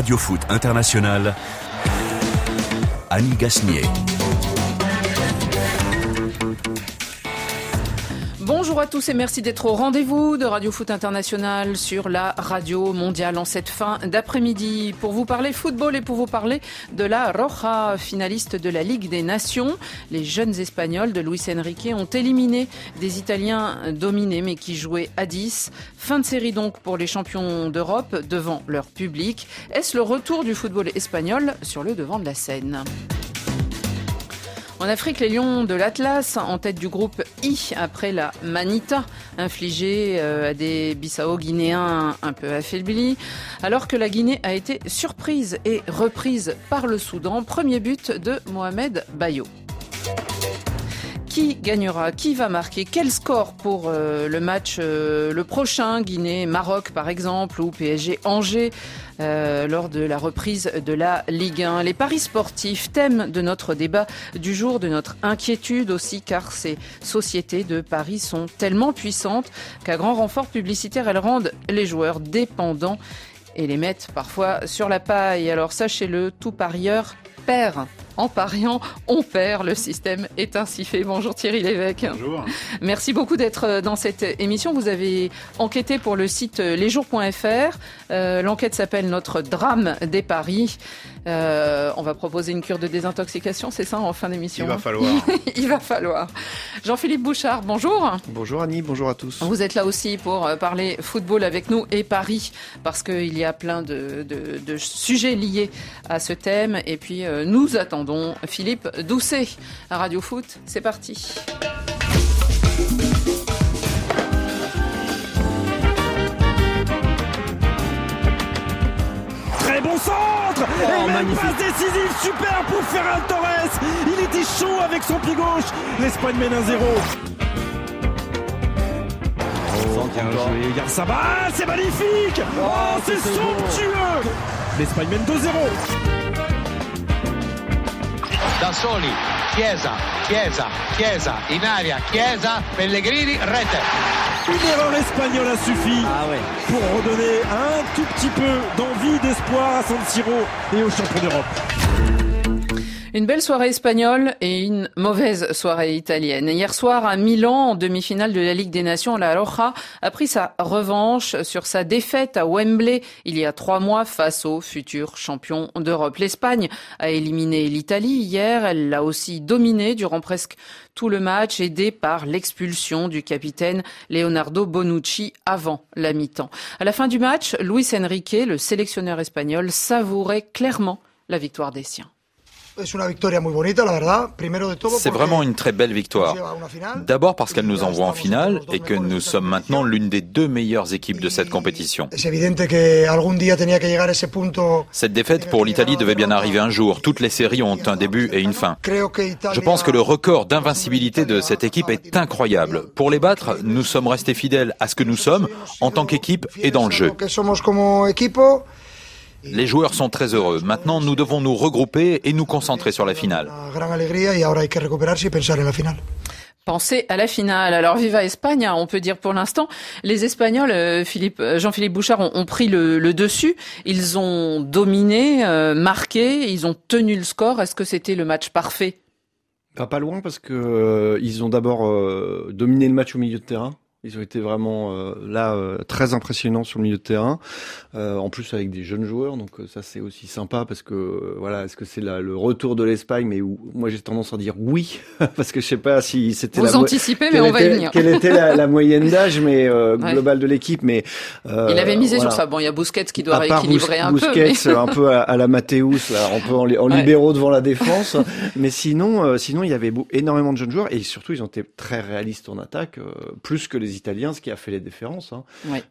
Radio Foot International, Annie Gasnier. Bonjour à tous et merci d'être au rendez-vous de Radio Foot International sur la radio mondiale en cette fin d'après-midi pour vous parler football et pour vous parler de la Roja, finaliste de la Ligue des Nations. Les jeunes Espagnols de Luis Enrique ont éliminé des Italiens dominés mais qui jouaient à 10. Fin de série donc pour les champions d'Europe devant leur public. Est-ce le retour du football espagnol sur le devant de la scène? En Afrique, les Lions de l'Atlas, en tête du groupe I, après la manita infligée euh, à des Bissau guinéens un peu affaiblis, alors que la Guinée a été surprise et reprise par le Soudan. Premier but de Mohamed Bayo. Qui gagnera Qui va marquer Quel score pour euh, le match euh, le prochain Guinée-Maroc par exemple ou PSG-Angers euh, lors de la reprise de la Ligue 1 Les paris sportifs, thème de notre débat du jour, de notre inquiétude aussi car ces sociétés de paris sont tellement puissantes qu'à grand renfort publicitaire elles rendent les joueurs dépendants et les mettent parfois sur la paille. Alors sachez-le, tout parieur perd en pariant, on perd. Le système est ainsi fait. Bonjour Thierry Lévesque. Bonjour. Merci beaucoup d'être euh, dans cette émission. Vous avez enquêté pour le site euh, lesjours.fr. Euh, L'enquête s'appelle Notre drame des paris. Euh, on va proposer une cure de désintoxication, c'est ça, en fin d'émission Il va falloir. Il va falloir. Jean-Philippe Bouchard, bonjour. Bonjour Annie, bonjour à tous. Vous êtes là aussi pour parler football avec nous et Paris, parce qu'il y a plein de, de, de, sujets liés à ce thème. Et puis, nous attendons Philippe Doucet. À Radio Foot. C'est parti. Très bon centre oh, Et même passe décisive, super pour Ferran Torres. Il était chaud avec son pied gauche. L'Espagne mène 1-0 Oh, bien joué, Garzabal, c'est magnifique. Oh, oh c'est somptueux. L'Espagne mène 2-0 da soli, Chiesa, Chiesa, Chiesa, in aria, Chiesa, Pellegrini, rete. Une erreur espagnole a suffi ah ouais. pour redonner un tout petit peu d'envie, d'espoir à San Siro et aux champions d'Europe. Une belle soirée espagnole et une mauvaise soirée italienne. Hier soir, à Milan, en demi-finale de la Ligue des Nations, la Roja a pris sa revanche sur sa défaite à Wembley il y a trois mois face aux futurs champions d'Europe. L'Espagne a éliminé l'Italie hier. Elle l'a aussi dominé durant presque tout le match, aidée par l'expulsion du capitaine Leonardo Bonucci avant la mi-temps. À la fin du match, Luis Enrique, le sélectionneur espagnol, savourait clairement la victoire des siens. C'est vraiment une très belle victoire. D'abord parce qu'elle nous envoie en finale et que nous sommes maintenant l'une des deux meilleures équipes de cette compétition. Cette défaite pour l'Italie devait bien arriver un jour. Toutes les séries ont un début et une fin. Je pense que le record d'invincibilité de cette équipe est incroyable. Pour les battre, nous sommes restés fidèles à ce que nous sommes en tant qu'équipe et dans le jeu. Les joueurs sont très heureux. Maintenant, nous devons nous regrouper et nous concentrer sur la finale. Penser à la finale. Alors viva Espagne, on peut dire pour l'instant. Les Espagnols, euh, Philippe, euh, Jean-Philippe Bouchard, ont, pris le, dessus. Ils ont dominé, euh, marqué, ils ont tenu le score. Est-ce que c'était le match parfait? Pas, pas loin parce que ils ont d'abord dominé le match au milieu de terrain. Ils ont été vraiment euh, là euh, très impressionnants sur le milieu de terrain, euh, en plus avec des jeunes joueurs, donc ça c'est aussi sympa parce que voilà, est-ce que c'est le retour de l'Espagne? Mais où, moi j'ai tendance à dire oui parce que je sais pas si c'était. Vous anticipez, mais on va y venir. Quelle était la, moyenne d'âge, mais globale de l'équipe, mais il avait misé sur ça. Bon, il y a Busquets qui doit rééquilibrer un peu. Busquets, un peu à, la Mathéus, là, un peu en, en libéraux devant la défense, mais sinon, sinon il y avait énormément de jeunes joueurs et surtout ils ont été très réalistes en attaque, plus que les Italiens, ce qui a fait les différences. Hein.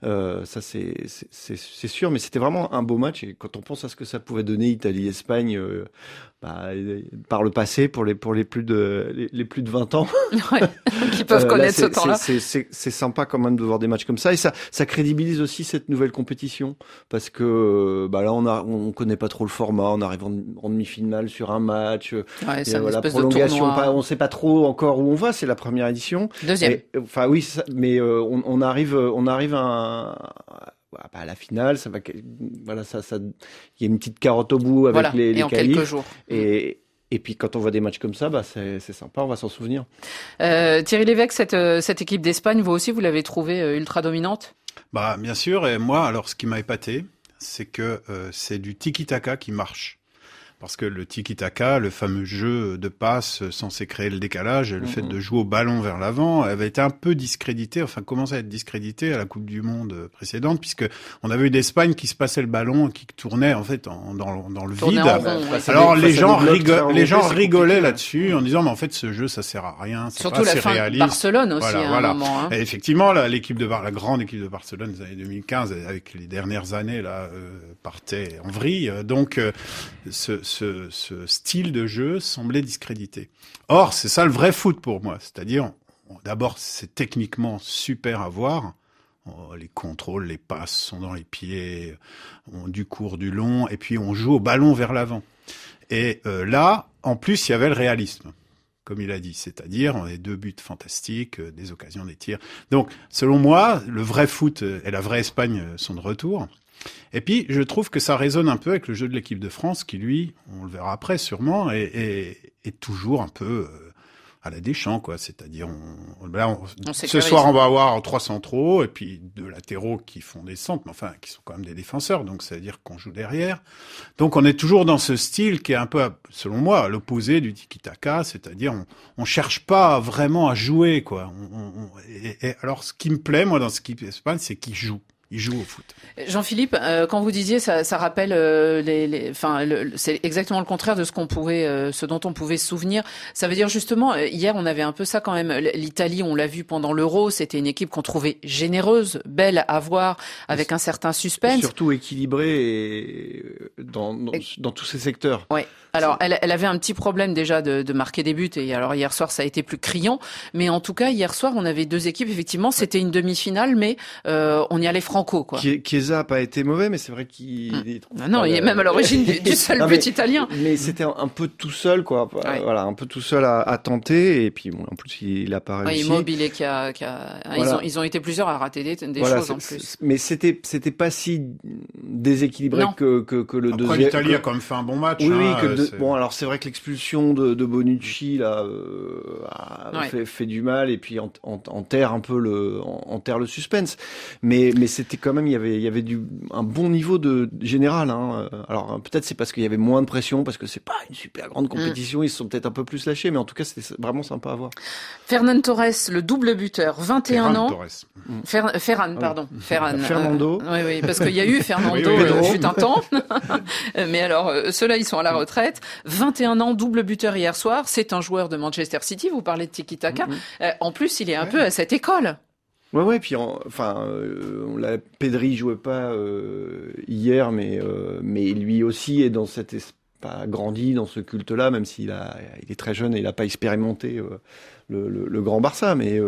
Euh, ça, c'est sûr, mais c'était vraiment un beau match. Et quand on pense à ce que ça pouvait donner Italie-Espagne euh, bah, par le passé, pour les, pour les, plus, de, les, plus de 20 ans, qui peuvent euh, connaître ce temps-là. C'est sympa quand même de voir des matchs comme ça. Et ça, ça crédibilise aussi cette nouvelle compétition. Parce que bah, là, on ne on connaît pas trop le format. On arrive en, demi-finale sur un match. Ouais, la prolongation, on ne sait pas trop encore où on va. C'est la première édition. Deuxième. enfin oui, mais euh, on, arrive, on arrive à à la finale, ça va, voilà, ça, ça, il y a une petite carotte au bout avec les, les et en quelques jours. Et, et puis quand on voit des matchs comme ça, bah c'est sympa, on va s'en souvenir. Euh, Thierry Lévesque, cette, euh, cette équipe d'Espagne, vous aussi, vous l'avez trouvée euh, ultra dominante? Bah bien sûr, et moi, alors ce qui m'a épaté, c'est que euh, c'est du tiki-taka qui marche parce que le tiki-taka, le fameux jeu de passe censé créer le décalage, le fait mhm. de jouer au ballon vers l'avant, avait été un peu discrédité, enfin commençait à être discrédité à la Coupe du Monde précédente, puisque on avait eu d'Espagne qui se passait le ballon, qui tournait en fait en, dans, dans, le vide. Alors les gens, les gens rigolaient là-dessus en disant mais en fait ce jeu ça sert à rien, c'est Surtout pas la fin réaliste. Barcelone aussi à un moment. Hein. effectivement, l'équipe de la grande équipe de Barcelone des années 2015, avec les dernières années là, euh, partait en vrille. Donc euh, ce ce, style de jeu semblait discrédité. Or, c'est ça le vrai foot pour moi. C'est-à-dire, d'abord, c'est techniquement super à voir. Oh, les contrôles, les passes sont dans les pieds, du court, du long, et puis on joue au ballon vers l'avant. Et euh, là, en plus, il y avait le réalisme comme il a dit, c'est-à-dire les deux buts fantastiques, euh, des occasions, des tirs. Donc, selon moi, le vrai foot et la vraie Espagne sont de retour. Et puis, je trouve que ça résonne un peu avec le jeu de l'équipe de France, qui lui, on le verra après sûrement, est, est, est toujours un peu euh, à la Deschamps, quoi. C'est-à-dire, on, ce soir, on va avoir trois centraux et puis deux latéraux qui font des centres, mais enfin, qui sont quand même des défenseurs, donc c'est-à-dire qu'on joue derrière. Donc, on est toujours dans ce style qui est un peu, selon moi, l'opposé du tiki-taka, c'est-à-dire, on, on cherche pas vraiment à jouer, quoi. et, alors, ce qui me plaît, moi, dans ce qui se passe, c'est qu'ils jouent il joue au foot. Jean-Philippe, euh, quand vous disiez ça, ça rappelle euh, les, les, enfin, c'est exactement le contraire de ce qu'on pouvait, euh, ce dont on pouvait se souvenir. Ça veut dire justement, hier on avait un peu ça quand même. L'Italie, on l'a vu pendant l'Euro, c'était une équipe qu'on trouvait généreuse, belle à voir, avec un certain suspense, surtout équilibrée et dans, dans, dans tous ces secteurs. Ouais. Alors, elle, elle, avait un petit problème déjà de, de, marquer des buts, et alors hier soir ça a été plus criant. Mais en tout cas, hier soir, on avait deux équipes. Effectivement, c'était une demi-finale, mais euh, on y allait franco, quoi. Chiesa a pas été mauvais, mais c'est vrai qu'il. Ah non, il est même à l'origine du, seul but italien. Mais c'était un, peu tout seul, quoi. Voilà, un peu tout seul à, à, tenter, et puis bon, en plus il a pas réussi. Ouais, qui a, qui a... Ils, ont, ils ont été plusieurs à rater des, des choses en plus. Mais c'était c'était pas si déséquilibré que, que, que le Après, deuxième. l'Italie a quand même fait un bon match. Oui, hein, oui, que Bon, alors c'est vrai que l'expulsion de, de, Bonucci là euh, a fait, fait, du mal et puis en, en, enterre un peu le enterre le suspense. Mais mais c'était quand même il y avait il y avait du un bon niveau de général. Hein. Alors peut-être c'est parce qu'il y avait moins de pression parce que c'est pas une super grande mm. compétition. Ils se sont peut-être un peu plus lâchés, mais en tout cas c'était vraiment sympa à voir. Fernand Torres, le double buteur, 21 ans. Torres. Fer Ferran, ah pardon. Ferran. Fernando. Euh, oui, oui, parce qu'il y a eu Fernando, oui, oui, euh, fut un temps. mais alors, euh, ceux-là, ils sont à la retraite. 21 ans, double buteur hier soir. C'est un joueur de Manchester City. Vous parlez de Tiki Taka. Euh, en plus, il est un peu à cette école. Ouais, ouais. Puis, enfin, euh, la Pedri jouait pas euh, hier, mais euh, mais lui aussi est dans cette pas grandi dans ce culte-là, même s'il a, il est très jeune et il n'a pas expérimenté euh, le, le, grand Barça. Mais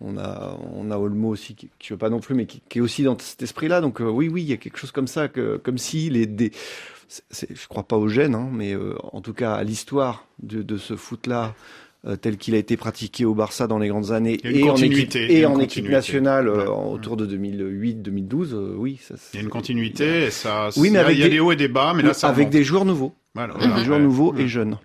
on a, on a Olmo aussi qui, qui pas non plus, mais qui, est aussi dans cet esprit-là. Donc oui, oui, il y a quelque chose comme ça, que, comme si les des je crois pas au gène, hein, mais en tout cas à l'histoire de, de, ce foot-là euh, tel qu'il a été pratiqué au Barça dans les grandes années et en équipe, et en équipe nationale euh, autour de 2008-2012, euh, oui. Ça, il y a une continuité, et ça, oui, mais avec il y a des hauts et des bas, mais là ça Avec des joueurs nouveaux, voilà, des joueurs nouveaux et jeunes.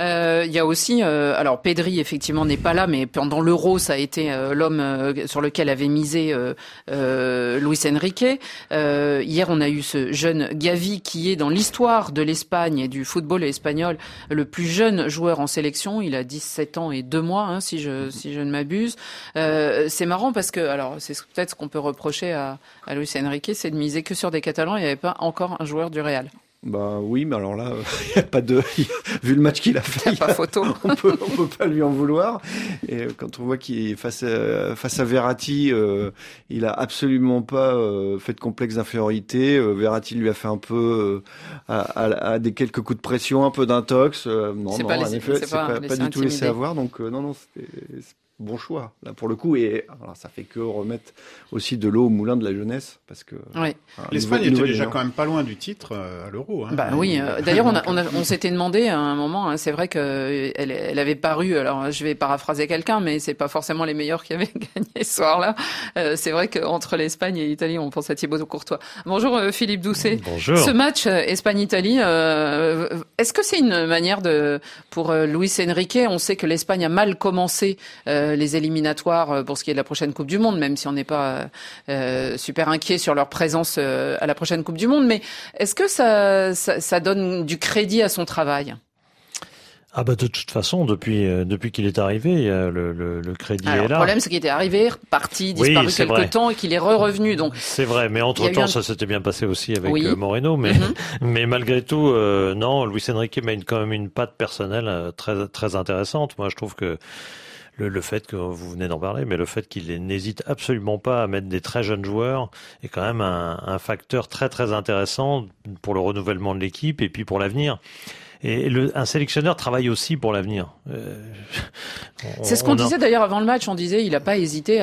Euh, il y a aussi, euh, alors Pedri effectivement n'est pas là, mais pendant l'Euro, ça a été euh, l'homme euh, sur lequel avait misé euh, Luis Enrique. hier, on a eu ce jeune Gavi qui est dans l'histoire de l'Espagne et du football espagnol le plus jeune joueur en sélection. Il a 17 ans et deux mois, hein, si je si je ne m'abuse. c'est marrant parce que, alors c'est peut-être ce qu'on peut reprocher à, à Luis Enrique, c'est de miser que sur des Catalans. Il n'y avait pas encore un joueur du Real. Bah oui, mais alors là, il n'y a pas de. Vu le match qu'il a fait, il a pas photo. on peut, on peut pas lui en vouloir. Et quand on voit qu'il est face à, face à Verratti, euh, il a absolument pas euh, fait de complexe d'infériorité. Euh, Verratti lui a fait un peu euh, à, à, à, des quelques coups de pression, un peu d'intox. Euh, non, non, pas en effet, c'est pas, pas, pas du tout laissé avoir. Donc non, non, bon choix là pour le coup et alors, ça fait que remettre aussi de l'eau au moulin de la jeunesse parce que oui. l'Espagne était déjà quand même pas loin du titre euh, à l'Euro. Hein. Bah oui. Euh, d'ailleurs, on, a, on, a, on s'était demandé à un moment. Hein, c'est vrai que elle, elle, avait paru. Alors, je vais paraphraser quelqu'un, mais c'est pas forcément les meilleurs qui avaient gagné ce soir-là. Euh, c'est vrai qu'entre l'Espagne et l'Italie, on pense à Thibaut Courtois. Bonjour Philippe Doucet. Bonjour. Ce match Espagne-Italie, est-ce que c'est une manière de pour Luis Enrique On sait que l'Espagne a mal commencé les éliminatoires pour ce qui est de la prochaine Coupe du Monde, même si on n'est pas super inquiet sur leur présence à la prochaine Coupe du Monde. Mais est-ce que ça, ça, ça, donne du crédit à son travail? Ah bah de toute façon, depuis euh, depuis qu'il est arrivé, le, le, le crédit est là. Le problème, c'est qu'il était arrivé, parti, disparu quelque vrai. temps et qu'il est re-revenu. Donc c'est vrai, mais entre temps, un... ça s'était bien passé aussi avec oui. Moreno. Mais mm -hmm. mais malgré tout, euh, non, Luis Enrique met quand même une patte personnelle euh, très très intéressante. Moi, je trouve que le, le, fait que vous venez d'en parler, mais le fait qu'il n'hésite absolument pas à mettre des très jeunes joueurs est quand même un, un facteur très très intéressant pour le renouvellement de l'équipe et puis pour l'avenir. Et le, un sélectionneur travaille aussi pour l'avenir. Euh, c'est ce qu'on disait d'ailleurs avant le match. On disait il n'a pas hésité.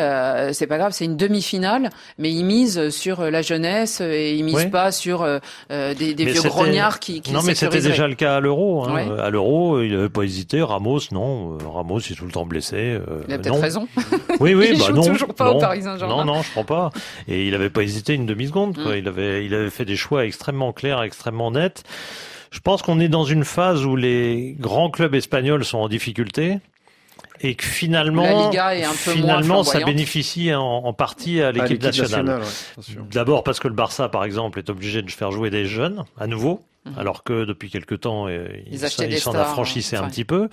C'est pas grave, c'est une demi-finale, mais il mise sur la jeunesse et il mise pas sur euh, des, des vieux grognards qui, qui Non, mais c'était déjà le cas à l'Euro. Hein. Ouais. À l'Euro, il n'avait pas hésité. Ramos, non. Ramos il est tout le temps blessé. Euh, il a peut-être raison. Oui, oui, il bah joue non. toujours pas non, au Paris Saint-Germain. Non, non, je crois pas. Et il n'avait pas hésité une demi seconde. Quoi. Mm. Il avait, il avait fait des choix extrêmement clairs, extrêmement nets. Je pense qu'on est dans une phase où les grands clubs espagnols sont en difficulté et que finalement, La Liga est un peu finalement, moins ça bénéficie en, en partie à l'équipe nationale. nationale ouais, D'abord parce que le Barça, par exemple, est obligé de faire jouer des jeunes à nouveau. Mhm. Alors que depuis quelque temps, euh, Ils s'en enfin, un petit peu.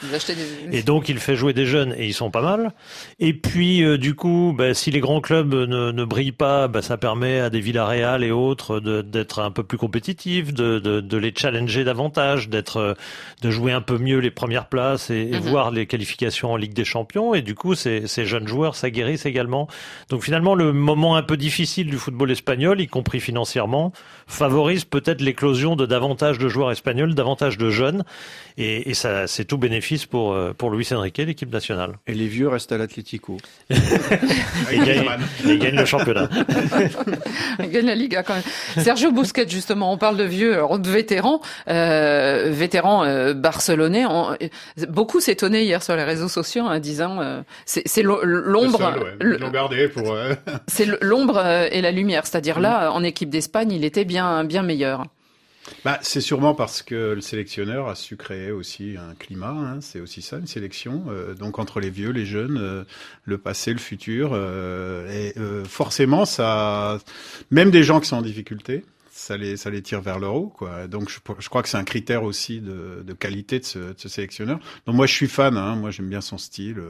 Des- Et donc il fait jouer des jeunes et ils sont pas mal. Et puis euh, du coup, bah, si les grands clubs ne, ne brillent pas, bah, ça permet à des Villarreal et autres d'être un peu plus compétitifs, de, de, de les challenger davantage, d'être, euh, de jouer un peu mieux les premières places et, et Mhm. voir les qualifications en Ligue des Champions. Et du coup, ces, ces jeunes joueurs s'aguerrissent également. Donc finalement, le moment un peu difficile du football espagnol, y compris financièrement, favorise peut-être l'éclosion de davantage de joueurs espagnols, davantage de jeunes, et, et ça, c'est tout bénéfice pour euh, pour Luis Enrique, l'équipe nationale. Et les vieux restent à l'Atlético. Et gagne, et gagne le championnat. Il gagne la Liga quand même. Sergio Busquets, justement, on parle de vieux, alors de vétérans, euh, vétérans euh, barcelonais. On- euh, beaucoup s'étonnaient hier sur les réseaux sociaux en disant euh, c'est c'est l'o- l'ombre, ouais. Ils pour. euh, c'est l'ombre euh, et la lumière. C'est-à-dire là, en équipe d'Espagne, il était bien bien meilleur. Bah, c'est sûrement parce que le sélectionneur a su créer aussi un climat. Hein, c'est aussi ça, une sélection. euh, donc entre les vieux, les jeunes, euh, le passé, le futur. euh, et euh, forcément, ça, même des gens qui sont en difficulté, ça les, ça les tire vers le haut. Quoi. Donc je, je crois que c'est un critère aussi de, de qualité de ce, de ce sélectionneur. Donc moi, je suis fan. Hein, moi, j'aime bien son style.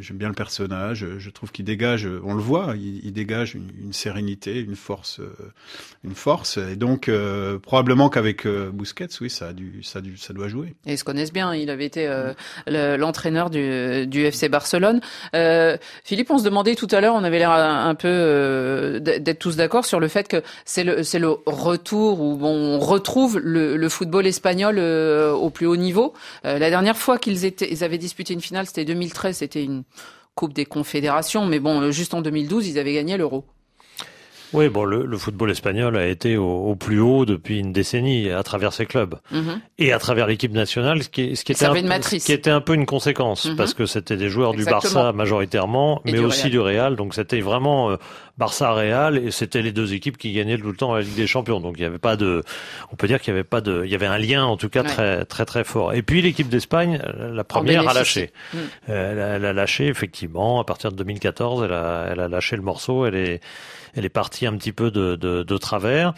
J'aime bien le personnage. Je trouve qu'il dégage, on le voit, il, dégage une, sérénité, une force, euh, une force. Et donc euh, probablement qu'avec euh, Busquets, oui, ça a dû, ça a dû, ça doit jouer. Et ils se connaissent bien. Il avait été le- l'entraîneur du, du FC Barcelone. Philippe, on se demandait tout à l'heure, on avait l'air un, un peu d'être tous d'accord sur le fait que c'est le, c'est le retour où on retrouve le, le football espagnol au plus haut niveau. La dernière fois qu'ils étaient, ils avaient disputé une finale, c'était 2013, c'était une Coupe des Confédérations, mais bon, juste en 2012, ils avaient gagné l'Euro. Oui, bon, le, le football espagnol a été au, au plus haut depuis une décennie à travers ses clubs Mhm. et à travers l'équipe nationale, ce qui, est- ce qui était un, de matrice. ce qui était un peu une conséquence Mhm. parce que c'était des joueurs du. Barça majoritairement, Et mais du aussi Real. du Real. Donc c'était vraiment euh, Barça-Real et c'était les deux équipes qui gagnaient tout le temps la Ligue des Champions. Donc il y avait pas de, on peut dire qu'il y avait pas de, il y avait un lien en tout cas Ouais. très très très fort. Et puis l'équipe d'Espagne, la première a lâché. Mm. Euh, Elle a, elle a lâché effectivement à partir de 2014. Elle a, elle a lâché le morceau. Elle est, elle est partie un petit peu de, de, de travers.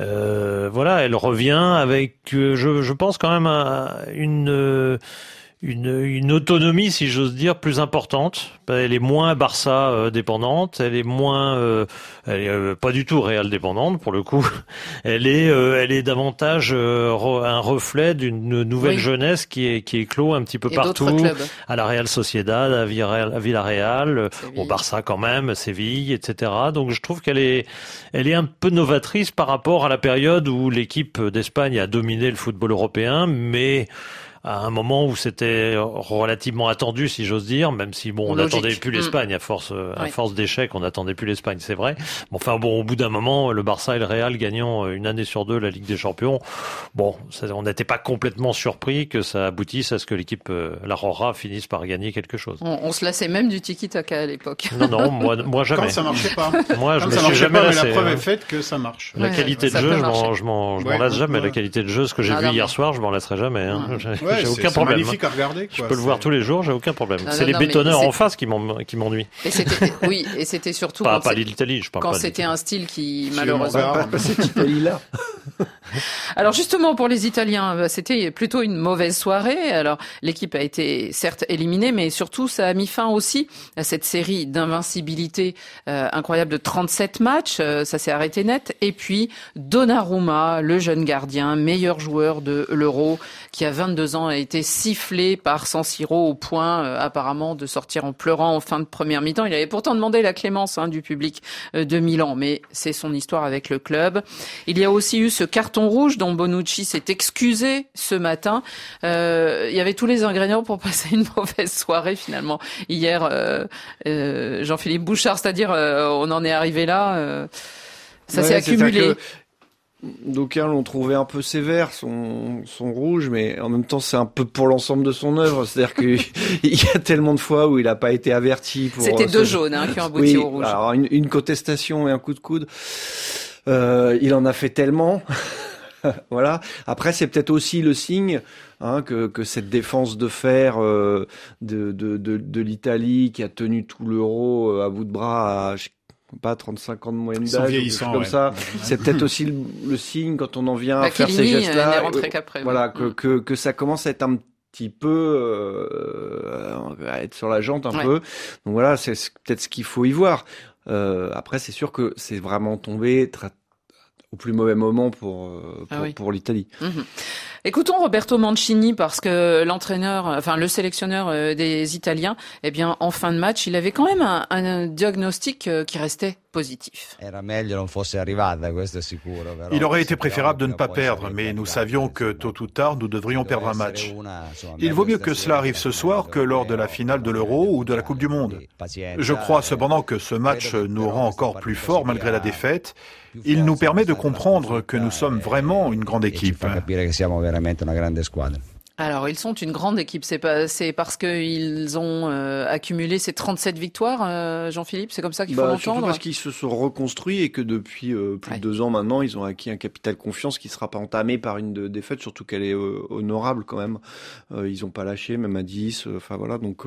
Euh, voilà, elle revient avec, euh, je, je pense quand même à une, euh, une, une autonomie, si j'ose dire, plus importante. Elle est moins Barça euh, dépendante. Elle est moins, euh, elle est euh, pas du tout Real dépendante pour le coup. Elle est, euh, elle est davantage euh, re- un reflet d'une nouvelle Oui. jeunesse qui est qui clos un petit peu Et partout à la Real Sociedad, à Villarreal, à Villarreal, au Barça quand même, Séville, etc. Donc je trouve qu'elle est, elle est un peu novatrice par rapport à la période où l'équipe d'Espagne a dominé le football européen, mais à un moment où c'était relativement attendu, si j'ose dire, même si bon, on n'attendait plus mm. l'Espagne à force, à force d'échecs, on n'attendait plus l'Espagne, c'est vrai. Bon, enfin bon, au bout d'un moment, le Barça et le Real gagnant une année sur deux la Ligue des Champions, bon, on n'était pas complètement surpris que ça aboutisse à ce que l'équipe, euh, la Rora, finisse par gagner quelque chose. On, se lassait même du tiki-taka à l'époque. Non, non, moi, moi jamais. Quand ça marchait pas. moi, je me suis jamais pas, lassé. Mais la preuve est faite que ça marche. La qualité de jeu, je m'en lasse jamais. La qualité de jeu, ce que j'ai vu hier soir, je m'en lasserai jamais. Hein. J'ai aucun problème. magnifique à regarder. Je peux le voir tous les jours, j'ai aucun problème. C'est les bétonneurs en face qui m'ennuient. Oui, et c'était surtout pas l'Italie, je parle Quand c'était un style qui malheureusement pas cette Italie là. Alors justement pour les Italiens, bah, c'était plutôt une mauvaise soirée. Alors l'équipe a été certes éliminée, mais surtout ça a mis fin aussi à cette série d'invincibilité euh, incroyable de 37 matchs. Euh, ça s'est arrêté net. Et puis Donnarumma, le jeune gardien, meilleur joueur de l'Euro, qui a 22 ans, a été sifflé par San Siro au point euh, apparemment de sortir en pleurant en fin de première mi-temps. Il avait pourtant demandé la clémence hein, du public de Milan, mais c'est son histoire avec le club. Il y a aussi eu ce carton rouge dont Bonucci s'est excusé ce matin. Euh, il y avait tous les ingrédients pour passer une mauvaise soirée finalement. Hier, euh, euh, Jean-Philippe Bouchard, c'est-à-dire on en est arrivé là. ça s'est accumulé. D'aucuns l'ont trouvé un peu sévère, son, son rouge, mais en même temps c'est un peu pour l'ensemble de son œuvre. C'est-à-dire qu'il y a tellement de fois où il n'a pas été averti. C'était deux jaunes hein, qui ont abouti au rouge. Alors une, une, contestation et un coup de coude. Euh, il en a fait tellement. voilà. Après, c'est peut-être aussi le signe hein, que, que, cette défense de fer euh, de, de, de, de l'Italie qui a tenu tout l'euro euh, à bout de bras à pas 35 ans de moyenne d'âge, comme ça. C'est peut-être aussi le, signe quand on en vient à faire ces gestes-là, voilà, que, mm. que, que ça commence à être un petit peu euh, à être sur la jante un peu. Donc voilà, c'est peut-être ce qu'il faut y voir. Euh, après, c'est sûr que c'est vraiment tombé très, au plus mauvais moment pour euh, ah pour l'Italie. Mhm. Écoutons Roberto Mancini parce que l'entraîneur, enfin le sélectionneur euh, des Italiens, eh bien en fin de match, il avait quand même un, un diagnostic euh, qui restait positif. Il aurait été préférable de ne pas perdre, mais nous savions que tôt ou tard nous devrions perdre un match. Il vaut mieux que cela arrive ce soir que lors de la finale de l'Euro ou de la Coupe du Monde. Je crois cependant que ce match nous rend encore plus forts malgré la défaite il nous permet de comprendre que nous sommes vraiment une grande équipe. Alors, ils sont une grande équipe. C'est parce qu'ils ont euh, accumulé ces 37 victoires, euh, Jean-Philippe? C'est comme ça qu'il faut bah, l'entendre? parce qu'ils se sont reconstruits et que depuis euh, plus de deux ans maintenant, ils ont acquis un capital confiance qui ne sera pas entamé par une défaite, surtout qu'elle est honorable quand même. ils n'ont pas lâché, même à 10. Enfin voilà. Donc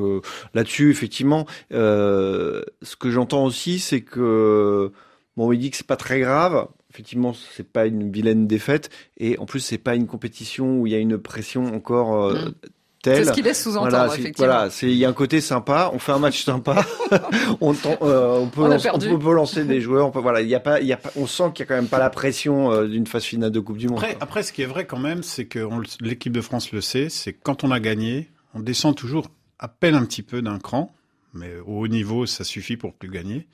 là-dessus, effectivement, ce que j'entends aussi, c'est que Bon, il dit que c'est pas très grave. Effectivement, c'est pas une vilaine défaite, et en plus, c'est pas une compétition où il y a une pression encore euh, mm. telle. C'est ce qu'il laisse sous-entendre, voilà, effectivement. Voilà, il y a un côté sympa. On fait un match sympa. on, euh, on, peut lancer, on, peut lancer, des joueurs. On peut, voilà, il y a pas, il y a pas, on sent qu'il y a quand même pas la pression euh, d'une phase finale de Coupe du Monde. Après, après, ce qui est vrai quand même, c'est que l'équipe de France le sait, c'est quand on a gagné, on descend toujours à peine un petit peu d'un cran, mais au haut niveau, ça suffit pour plus gagner.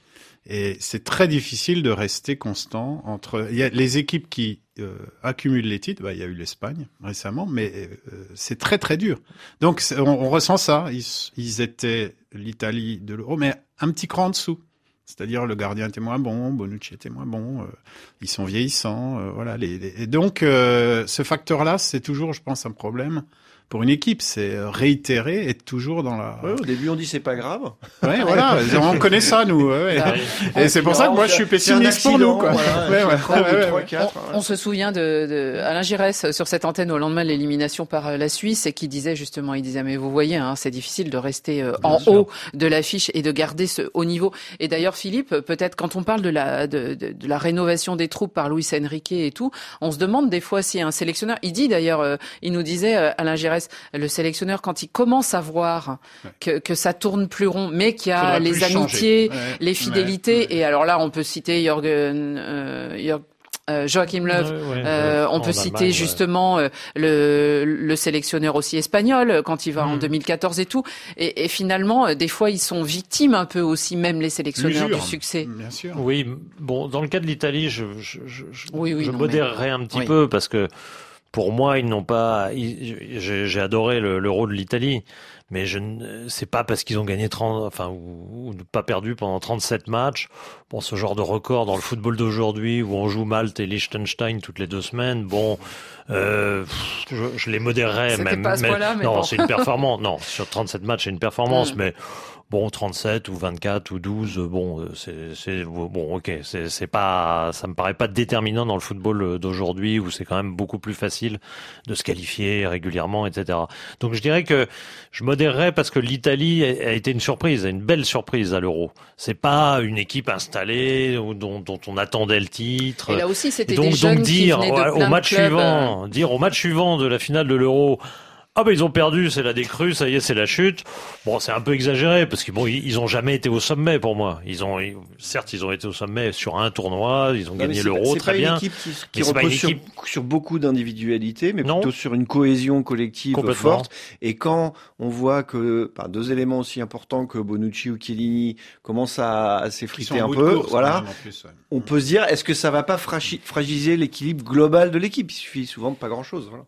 Et c'est très difficile de rester constant entre. Il y a les équipes qui euh, accumulent les titres. Bah, il y a eu l'Espagne récemment, mais euh, c'est très très dur. Donc on, ressent ça. Ils, étaient l'Italie de l'euro, mais un petit cran en dessous. C'est-à-dire le gardien était moins bon, Bonucci était moins bon, euh, ils sont vieillissants, voilà. Et donc ce facteur-là, c'est toujours, je pense, un problème pour une équipe, c'est euh, réitérer, être toujours dans la. Ouais, au début, on dit c'est pas grave. Ouais, voilà, on connaît ça nous. Ouais. Et c'est pour ça que moi, je suis pessimiste pour nous. Quoi. on, se souvient de, de Alain Giresse sur cette antenne au lendemain de l'élimination par euh, la Suisse et qui disait justement, il disait mais vous voyez, hein, c'est difficile de rester euh, en haut de l'affiche et de garder ce haut niveau. Et d'ailleurs, Philippe, peut-être quand on parle de la de, de, de, la rénovation des troupes par Luis Enrique et tout, on se demande des fois si un sélectionneur, il dit d'ailleurs, il nous disait Alain Giresse le sélectionneur, quand il commence à voir que, que ça tourne plus rond, mais qu'il y a les amitiés, les fidélités, et alors là, on peut citer Jürgen, euh, euh, Joachim Löw. Euh, on peut citer justement euh, le, le, sélectionneur aussi espagnol quand il va en 2014 mm. et tout. Et, et, finalement, des fois, ils sont victimes un peu aussi, même les sélectionneurs du succès. Bien sûr. Oui, bon, dans le cas de l'Italie, je, je, je, oui, oui, je modérerais un petit peu parce que pour moi, ils n'ont pas. J'ai adoré l'euro de l'Italie, mais je c'est pas parce qu'ils ont gagné 30, enfin ou, pas perdu pendant 37 matchs. Bon, ce genre de record dans le football d'aujourd'hui où on joue Malte et Liechtenstein toutes les deux semaines. Bon, euh, je, je, les modérerais même. Pas mais, mais non, c'est une performance. non, sur 37 matchs, c'est une performance, mm. mais Bon, 37 ou 24 ou 12, bon, euh, c'est bon, ok, c'est pas, ça me paraît pas déterminant dans le football euh, d'aujourd'hui où c'est quand même beaucoup plus facile de se qualifier régulièrement, etc. Donc je dirais que je modérerais parce que l'Italie a été une surprise, une belle surprise à l'Euro. C'est pas une équipe installée dont, dont, on attendait le titre. Et là aussi, c'était donc, des jeunes donc dire qui de au match suivant, dire au match suivant de la finale de l'Euro ah ben ils ont perdu, c'est la décrue, ça y est, c'est la chute. Bon, c'est un peu exagéré parce qu'ils bon, ils ont jamais été au sommet pour moi. Ils ont, certes, ils ont été au sommet sur un tournoi, ils ont gagné l'euro très pas bien. Une équipe qui, qui repose sur, sur, beaucoup d'individualités, mais plutôt sur une cohésion collective forte. Et quand on voit que bah, deux éléments aussi importants que Bonucci ou Chiellini commencent à, à s'effriter un peu, voilà, plus, ouais. on peut se dire est-ce que ça va pas fragiliser l'équilibre global de l'équipe? Il suffit souvent de pas grand-chose. Voilà.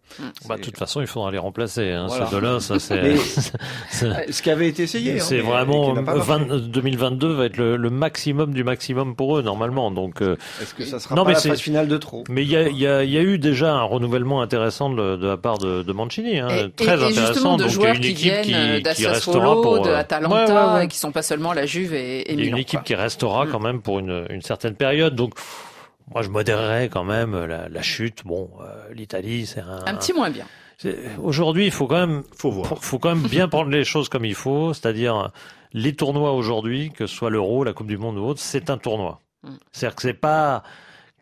Bah, de toute façon, il faudra les remplacer. Hein, voilà. Deux-là, ça c'est. ce qui avait été essayé. C'est hein, vraiment 20, 2022 va être le, le, maximum du maximum pour eux normalement. Donc. Euh, Est-ce que ça sera non, pas mais la phase finale de trop Mais il y a, y, a, y a, eu déjà un renouvellement intéressant de, de la part de, de Mancini, hein, et, très et, intéressant. De Donc joueurs une qui équipe viennent qui, qui restera pour de euh, Atalanta, ouais, ouais, ouais. qui sont pas seulement la Juve et, et Il y a Milan, une équipe quoi. qui restera quand même pour une, une certaine période. Donc. Moi, je modérerais quand même la, la chute. Bon, euh, l'Italie, c'est un, un petit moins bien. Aujourd'hui, il faut quand même, faut, voir. faut, quand même bien prendre les choses comme il faut, c'est-à-dire les tournois aujourd'hui, que ce soit l'Euro, la Coupe du Monde ou autre, c'est un tournoi. Mm. C'est-à-dire que c'est pas,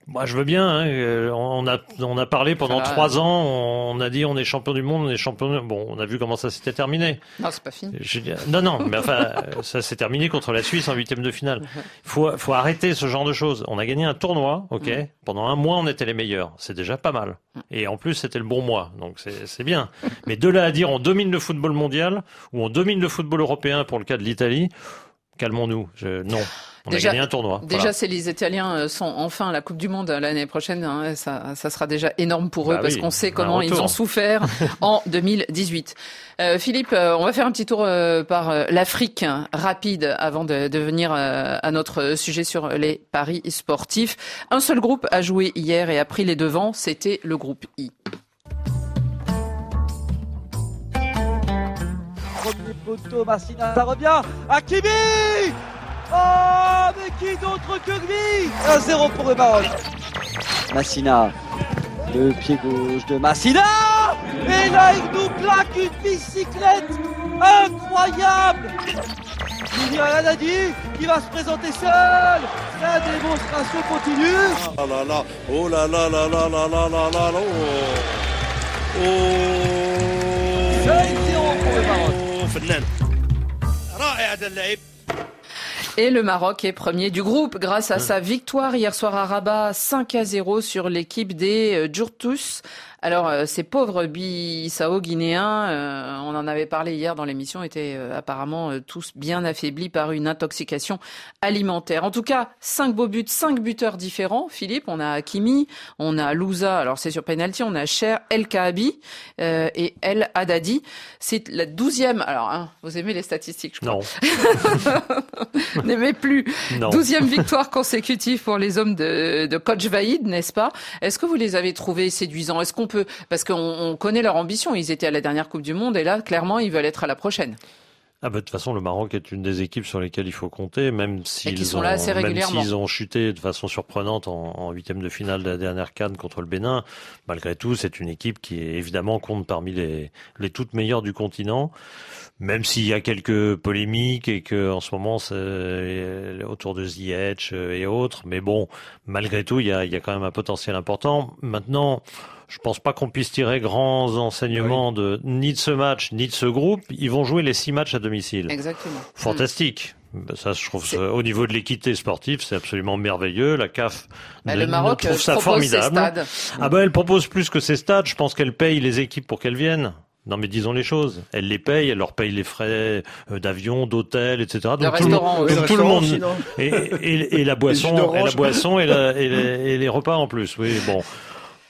moi, je veux bien. Hein, on a on a parlé pendant trois ans. On a dit on est champion du monde, on est champion. Bon, on a vu comment ça s'était terminé. Non, c'est pas fini. Je, non, non, mais enfin, ça s'est terminé contre la Suisse en huitième de finale. Il faut faut arrêter ce genre de choses. On a gagné un tournoi, ok. Mm. Pendant un mois, on était les meilleurs. C'est déjà pas mal. Et en plus, c'était le bon mois, donc c'est bien. Mais de là à dire on domine le football mondial ou on domine le football européen pour le cas de l'Italie, calmons-nous. Je, non. On déjà, a gagné un tournoi. Déjà, voilà. c'est les Italiens sont enfin à la Coupe du Monde l'année prochaine. Hein, ça, ça, sera déjà énorme pour eux bah parce oui, qu'on sait comment ils ont souffert en 2018. Euh, Philippe, on va faire un petit tour euh, par euh, l'Afrique rapide avant de, de venir euh, à notre sujet sur les paris sportifs. Un seul groupe a joué hier et a pris les devants. C'était le groupe I. Premier poteau, Massina, ça revient. Oh, mais qui d'autre que lui 1-0 pour le Maroc. Massina, le pied gauche de Massina Et là, il nous plaque une bicyclette incroyable Il y a Haddadi qui va se présenter seul La démonstration continue Oh là là, oh là là là là là là là là là oh. 5-0 pour le Maroc فنان رائع هذا اللعب et le Maroc est premier du groupe grâce à sa victoire hier soir à Rabat 5 à 0 sur l'équipe des Djurtus. Alors euh, ces pauvres Bissau-Guinéens, euh, on en avait parlé hier dans l'émission, étaient euh, apparemment euh, tous bien affaiblis par une intoxication alimentaire. En tout cas, cinq beaux buts, cinq buteurs différents. Philippe, on a Hakimi, on a Louza, alors c'est sur penalty, on a Cher, El Kaabi euh, et El Haddadi. C'est la douzième. Alors, hein, vous aimez les statistiques, je crois. Non. N'aimez plus. Non. Douzième victoire consécutive pour les hommes de, de Coach Vaïd, n'est-ce pas? Est-ce que vous les avez trouvés séduisants? Est-ce qu'on peut parce qu'on on connaît leur ambition. Ils étaient à la dernière Coupe du Monde et là, clairement, ils veulent être à la prochaine. Ah bah, de toute façon, le Maroc est une des équipes sur lesquelles il faut compter, même s'ils sont ont, là assez même régulièrement. s'ils ont chuté de façon surprenante en, huitième de finale de la dernière canne contre le Bénin. Malgré tout, c'est une équipe qui évidemment compte parmi les, les toutes meilleures du continent. Même s'il y a quelques polémiques et que en ce moment c'est euh, autour de Ziyech euh, et autres, mais bon, malgré tout, il y a, il y a quand même un potentiel important. Maintenant, je pense pas qu'on puisse tirer grands enseignements oui. de ni de ce match ni de ce groupe. Ils vont jouer les six matchs à domicile. Exactement. Fantastique. Mmh. Ça, je trouve ça, au niveau de l'équité sportive, c'est absolument merveilleux. La CAF bah, le Maroc trouve ça formidable. Ah bah elle propose plus que ses stades. Je pense qu'elle paye les équipes pour qu'elles viennent. Non mais disons les choses. Elle les paye, elle leur paye les frais d'avion, d'hôtel, etc. Donc le tout, restaurant, le, oui. tout le monde et, et, et, la boisson, et la boisson et, la, et, les, et les repas en plus. Oui bon.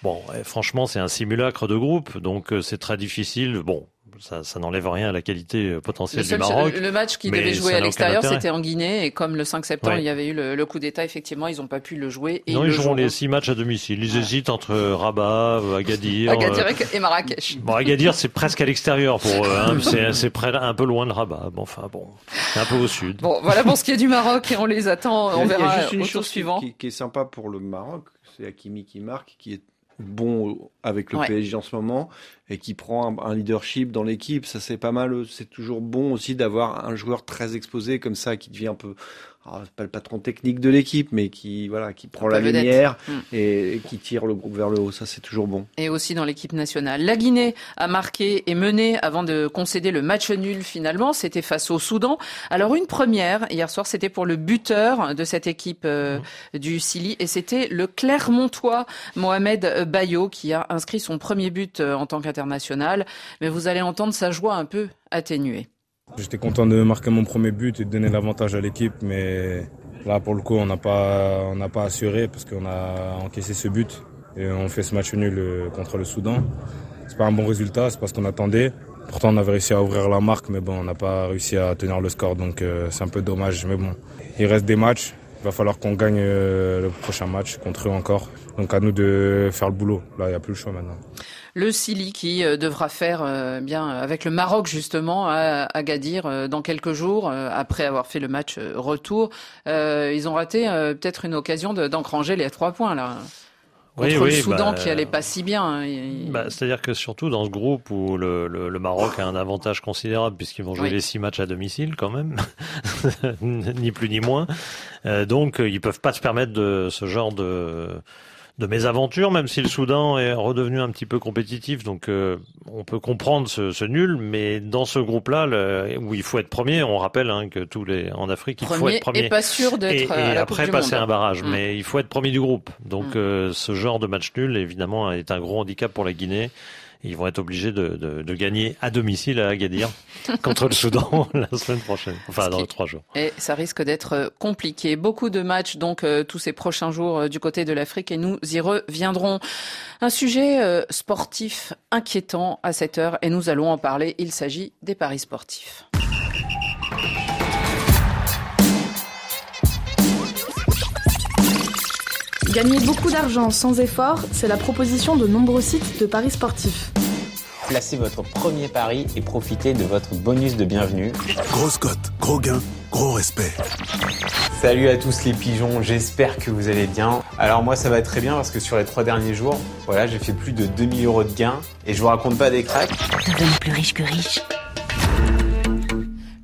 Bon, franchement, c'est un simulacre de groupe, donc c'est très difficile. Bon, ça, ça n'enlève rien à la qualité euh, potentielle du Maroc. Le match qui devait jouer à l'extérieur, c'était en Guinée, et comme le 5 septembre, il y avait eu le, coup d'État, effectivement, ils n'ont pas pu le jouer. Et non, ils, joueront les six matchs à domicile. Ils hésitent entre Rabat, Agadir. Agadir et Marrakech. Bon, Agadir, c'est presque à l'extérieur pour eux. Hein. c'est près, un peu loin de Rabat. Bon, enfin bon, un peu au sud. Bon, voilà pour ce qui est du Maroc, et on les attend. On verra il y a juste une chose suivant. Qui, qui est sympa pour le Maroc, c'est Hakimi qui marque, qui est bon avec le PSG en ce moment et qui prend un, leadership dans l'équipe. Ça, c'est pas mal. C'est toujours bon aussi d'avoir un joueur très exposé comme ça qui devient un peu ah, pas le patron technique de l'équipe, mais qui voilà, qui prend la lumière hmm. et, qui tire le groupe vers le haut. Ça, c'est toujours bon. Et aussi dans l'équipe nationale. La Guinée a marqué et mené avant de concéder le match nul finalement. C'était face au Soudan. Alors une première hier soir, c'était pour le buteur de cette équipe euh, hmm. du Sili et c'était le Clermontois Mohamed Bayo qui a inscrit son premier but euh, en tant qu'international. Mais vous allez entendre sa joie un peu atténuée. J'étais content de marquer mon premier but et de donner l'avantage à l'équipe, mais là pour le coup on n'a pas, on n'a pas assuré parce qu'on a encaissé ce but et on fait ce match nul euh, contre le Soudan. C'est pas un bon résultat, c'est pas ce qu'on attendait. Pourtant on avait réussi à ouvrir la marque, mais bon on n'a pas réussi à tenir le score, donc euh, c'est un peu dommage. Mais bon, il reste des matchs. Il va falloir qu'on gagne euh, le prochain match contre eux encore. Donc à nous de faire le boulot. Là, il n'y a plus le choix maintenant le Sili qui euh, devra faire euh, bien avec le Maroc justement à Agadir euh, dans quelques jours après avoir fait le match retour. ils ont raté peut-être une occasion d'engranger les trois points là contre le Soudan bah, qui allait pas si bien. Hein, bah, C'est-à-dire que surtout dans ce groupe où le, le, Maroc a un avantage considérable puisqu'ils vont jouer les six matchs à domicile quand même, ni plus ni moins. donc ils peuvent pas se permettre de ce genre de de mésaventures, même si le Soudan est redevenu un petit peu compétitif. Donc euh, on peut comprendre ce, ce, nul, mais dans ce groupe-là, où il faut être premier, on rappelle hein, que tous les en Afrique, il faut être premier. Et pas sûr d'être. Et, et après passer un barrage, mm. mais il faut être premier du groupe. Donc mm. euh, ce genre de match nul, évidemment, est un gros handicap pour la Guinée ils vont être obligés de, de, de, gagner à domicile à Agadir contre le Soudan la semaine prochaine, enfin dans trois jours. Et ça risque d'être euh, compliqué. Beaucoup de matchs donc euh, tous ces prochains jours euh, du côté de l'Afrique et nous y reviendrons. Un sujet sportif inquiétant à cette heure et nous allons en parler. Il s'agit des paris sportifs. Gagner beaucoup d'argent sans effort, c'est la proposition de nombreux sites de paris sportifs. Placez votre premier pari et profitez de votre bonus de bienvenue. Grosse cote, gros gain, gros respect. Salut à tous les pigeons, j'espère que vous allez bien. Alors moi ça va très bien parce que sur les trois derniers jours, voilà, j'ai fait plus de 2000 euros de gains et je vous raconte pas des cracks. Devenez plus riche que riche.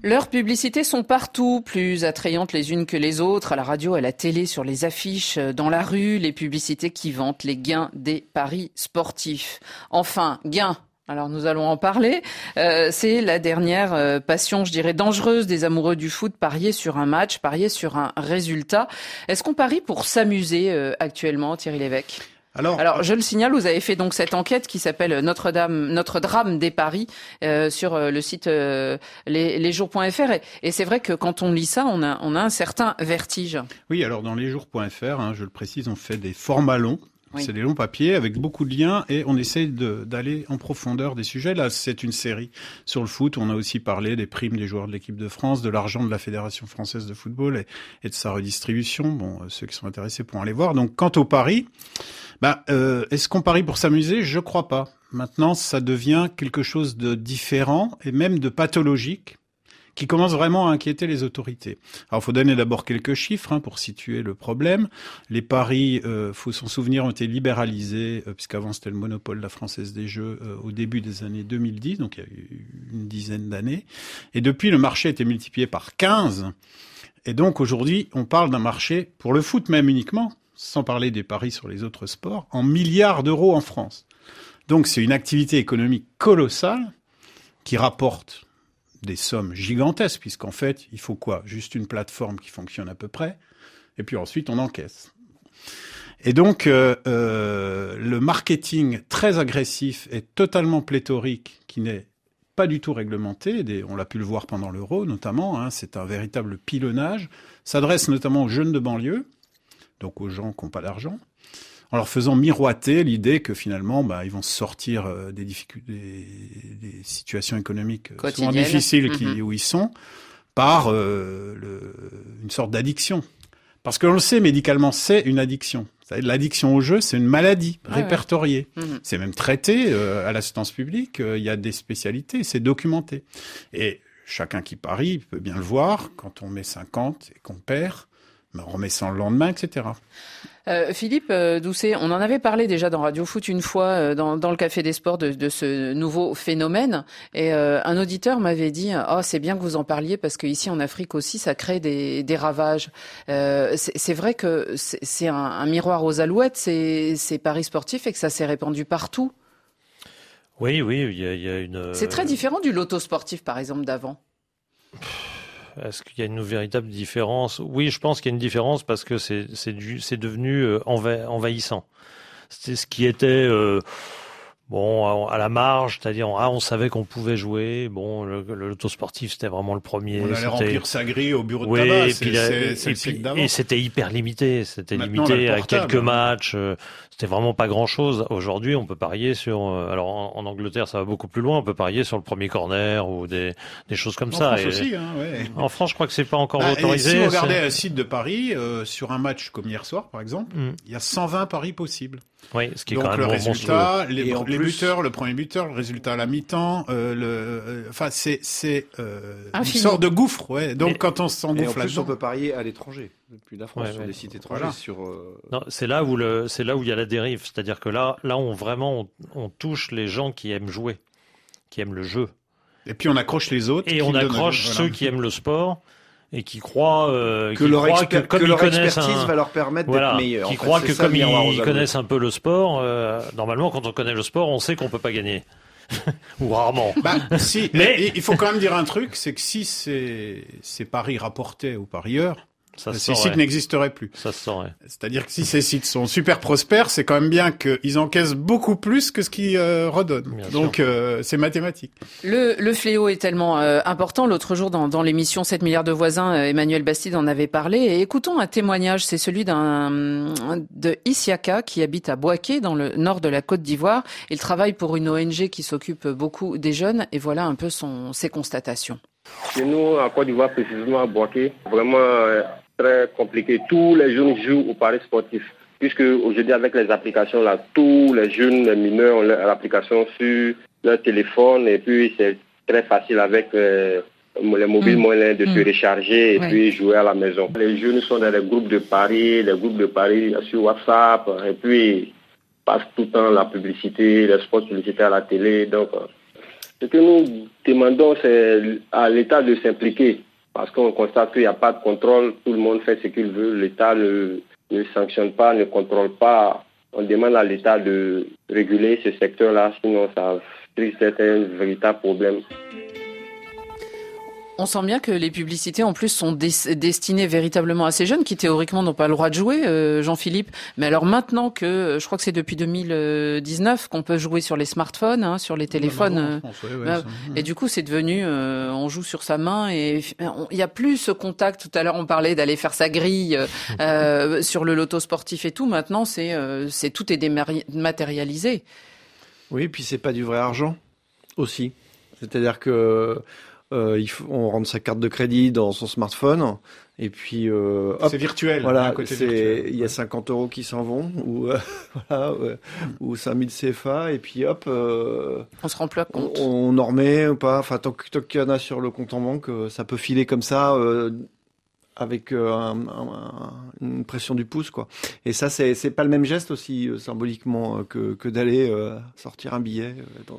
Leurs publicités sont partout, plus attrayantes les unes que les autres, à la radio, à la télé, sur les affiches, euh, dans la rue, les publicités qui vantent les gains des paris sportifs. Enfin, gains alors nous allons en parler. Euh, c'est la dernière euh, passion, je dirais, dangereuse des amoureux du foot, parier sur un match, parier sur un résultat. Est-ce qu'on parie pour s'amuser actuellement, Thierry Lévesque? Alors, Alors, je le signale, vous avez fait donc cette enquête qui s'appelle Notre-Dame, Notre Drame des paris euh, sur euh, le site euh, lesjours.fr et, et c'est vrai que quand on lit ça, on a, on a un certain vertige. Oui, alors dans lesjours.fr, hein, je le précise, on fait des formats longs. C'est des longs papiers avec beaucoup de liens et on essaie d'aller en profondeur des sujets. Là, c'est une série sur le foot. On a aussi parlé des primes des joueurs de l'équipe de France, de l'argent de la Fédération française de football et, et de sa redistribution. Bon, euh, ceux qui sont intéressés pourront aller voir. Donc, quant au pari, bah, euh, est-ce qu'on parie pour s'amuser? Je crois pas. Maintenant, ça devient quelque chose de différent et même de pathologique qui commence vraiment à inquiéter les autorités. Alors, il faut donner d'abord quelques chiffres hein, pour situer le problème. Les paris, euh, faut s'en souvenir, ont été libéralisés, euh, puisqu'avant c'était le monopole de la Française des Jeux euh, au début des années 2010, donc il y a eu une dizaine d'années. Et depuis, le marché a été multiplié par 15. Et donc aujourd'hui, on parle d'un marché, pour le foot même uniquement, sans parler des paris sur les autres sports, en milliards d'euros en France. Donc c'est une activité économique colossale qui rapporte des sommes gigantesques, puisqu'en fait, il faut quoi? Juste une plateforme qui fonctionne à peu près, et puis ensuite on encaisse. Et donc, euh, euh, le marketing très agressif et totalement pléthorique, qui n'est pas du tout réglementé, on l'a pu le voir pendant l'euro notamment, hein, c'est un véritable pilonnage, s'adresse notamment aux jeunes de banlieue, donc aux gens qui n'ont pas d'argent, en leur faisant miroiter l'idée que finalement, bah, ils vont sortir des difficultés, des, situations économiques souvent difficiles qui, mm-hmm. où ils sont, par le, une sorte d'addiction. Parce que l'on le sait, médicalement, c'est une addiction. L'addiction au jeu, c'est une maladie répertoriée. Mhm. C'est même traité euh, à l'assistance publique. Euh, il y a des spécialités, c'est documenté. Et chacun qui parie peut bien le voir. Quand on met 50 et qu'on perd, on remet ça le lendemain, etc. Euh, Philippe euh, Doucet, on en avait parlé déjà dans Radio Foot une fois euh, dans, dans, le Café des Sports de, de ce nouveau phénomène. Et un auditeur m'avait dit oh, c'est bien que vous en parliez parce qu'ici en Afrique aussi, ça crée des, des ravages. c'est vrai que c'est un, un, miroir aux alouettes, c'est paris sportifs et que ça s'est répandu partout. Oui, oui, il y a, y a une. C'est très différent du loto sportif, par exemple, d'avant. Est-ce qu'il y a une véritable différence? Oui, je pense qu'il y a une différence parce que c'est devenu euh, envahissant. C'est ce qui était euh, bon à la marge, c'est-à-dire ah, on savait qu'on pouvait jouer. Bon, le, loto sportif c'était vraiment le premier. On allait remplir sa grille au bureau de tabac. Et, c'était hyper limité. C'était limité à quelques matchs. Euh, c'était vraiment pas grand-chose. Aujourd'hui, on peut parier sur. Euh, alors en, Angleterre, ça va beaucoup plus loin. On peut parier sur le premier corner ou des, des choses comme en ça. France aussi, hein, ouais. En France, je crois que c'est pas encore bah, autorisé. si vous regardez un site de paris euh, sur un match comme hier soir, par exemple, mm. il y a 120 paris possibles. Oui, ce qui est Donc quand même le résultat, les, les buteurs, le premier buteur, le résultat à la mi-temps, euh, le, euh, enfin c'est c'est euh, une sorte de gouffre, ouais. Donc quand on s'engouffre là on peut parier à l'étranger depuis la France sur des sites étrangers. Sur euh, non, c'est là où le c'est là où il y a la dérive, c'est-à-dire que là là on vraiment on, touche les gens qui aiment jouer, qui aiment le jeu. Et puis on accroche les autres. Et on accroche ceux qui aiment le sport et qui croient euh, que, leur, que, comme que leur expertise va leur permettre d'être meilleurs. Qui croient que comme ils connaissent un peu le sport, euh, normalement quand on connaît le sport, on sait qu'on peut pas gagner. Ou rarement. Bah, si, mais il faut quand même dire un truc, c'est que si ces, ces paris rapportés aux parieurs, ces sites n'existeraient plus. Ça se saurait. C'est-à-dire que si ces sites sont super prospères, c'est quand même bien qu'ils encaissent beaucoup plus que ce qu'ils euh, redonnent. Donc euh, c'est mathématique. Le, le, fléau est tellement euh, important. L'autre jour, dans, dans l'émission 7 milliards de voisins, Emmanuel Bastide en avait parlé. Et écoutons un témoignage. C'est celui d'un de Isiaka qui habite à Boaké, dans le nord de la Côte d'Ivoire. Il travaille pour une ONG qui s'occupe beaucoup des jeunes. Et voilà un peu son, ses constatations. Chez nous, en Côte d'Ivoire, précisément à Boaké, vraiment très compliqué. Tous les jeunes jouent au paris sportif. Puisque aujourd'hui, avec les applications, là, tous les jeunes les mineurs ont l'application sur leur téléphone et puis c'est très facile avec euh, les mobiles mm. moyens de se mm. recharger et puis jouer à la maison. Les jeunes sont dans les groupes de paris, les groupes de paris sur WhatsApp et puis passent tout le temps la publicité, les sports publicitaires à la télé. Donc, euh, ce que nous demandons, c'est à l'État de s'impliquer parce qu'on constate qu'il n'y a pas de contrôle, tout le monde fait ce qu'il veut, l'État ne, ne sanctionne pas, ne contrôle pas. On demande à l'État de réguler ce secteur-là, sinon ça risque un véritable problème. On sent bien que les publicités en plus sont destinées véritablement à ces jeunes qui théoriquement n'ont pas le droit de jouer, euh, Jean-Philippe. Mais alors maintenant que euh, je crois que c'est depuis 2019 qu'on peut jouer sur les smartphones, hein, sur les téléphones, euh, et du coup c'est devenu, on joue sur sa main et il y a plus ce contact. Tout à l'heure on parlait d'aller faire sa grille sur le loto sportif et tout. Maintenant c'est c'est tout est dématérialisé. Oui, puis c'est pas du vrai argent aussi. C'est-à-dire que euh, il faut, on rentre sa carte de crédit dans son smartphone et puis euh, c'est virtuel. Voilà, il y a 50 euros qui s'en vont ou euh, voilà, ou 5000 CFA et puis hop. on se rend plus compte. On, on en remet ou pas. Enfin, tant, tant qu'il y en a sur le compte en banque, ça peut filer comme ça avec euh, une pression du pouce quoi. Et ça c'est c'est pas le même geste aussi euh, symboliquement euh, que d'aller sortir un billet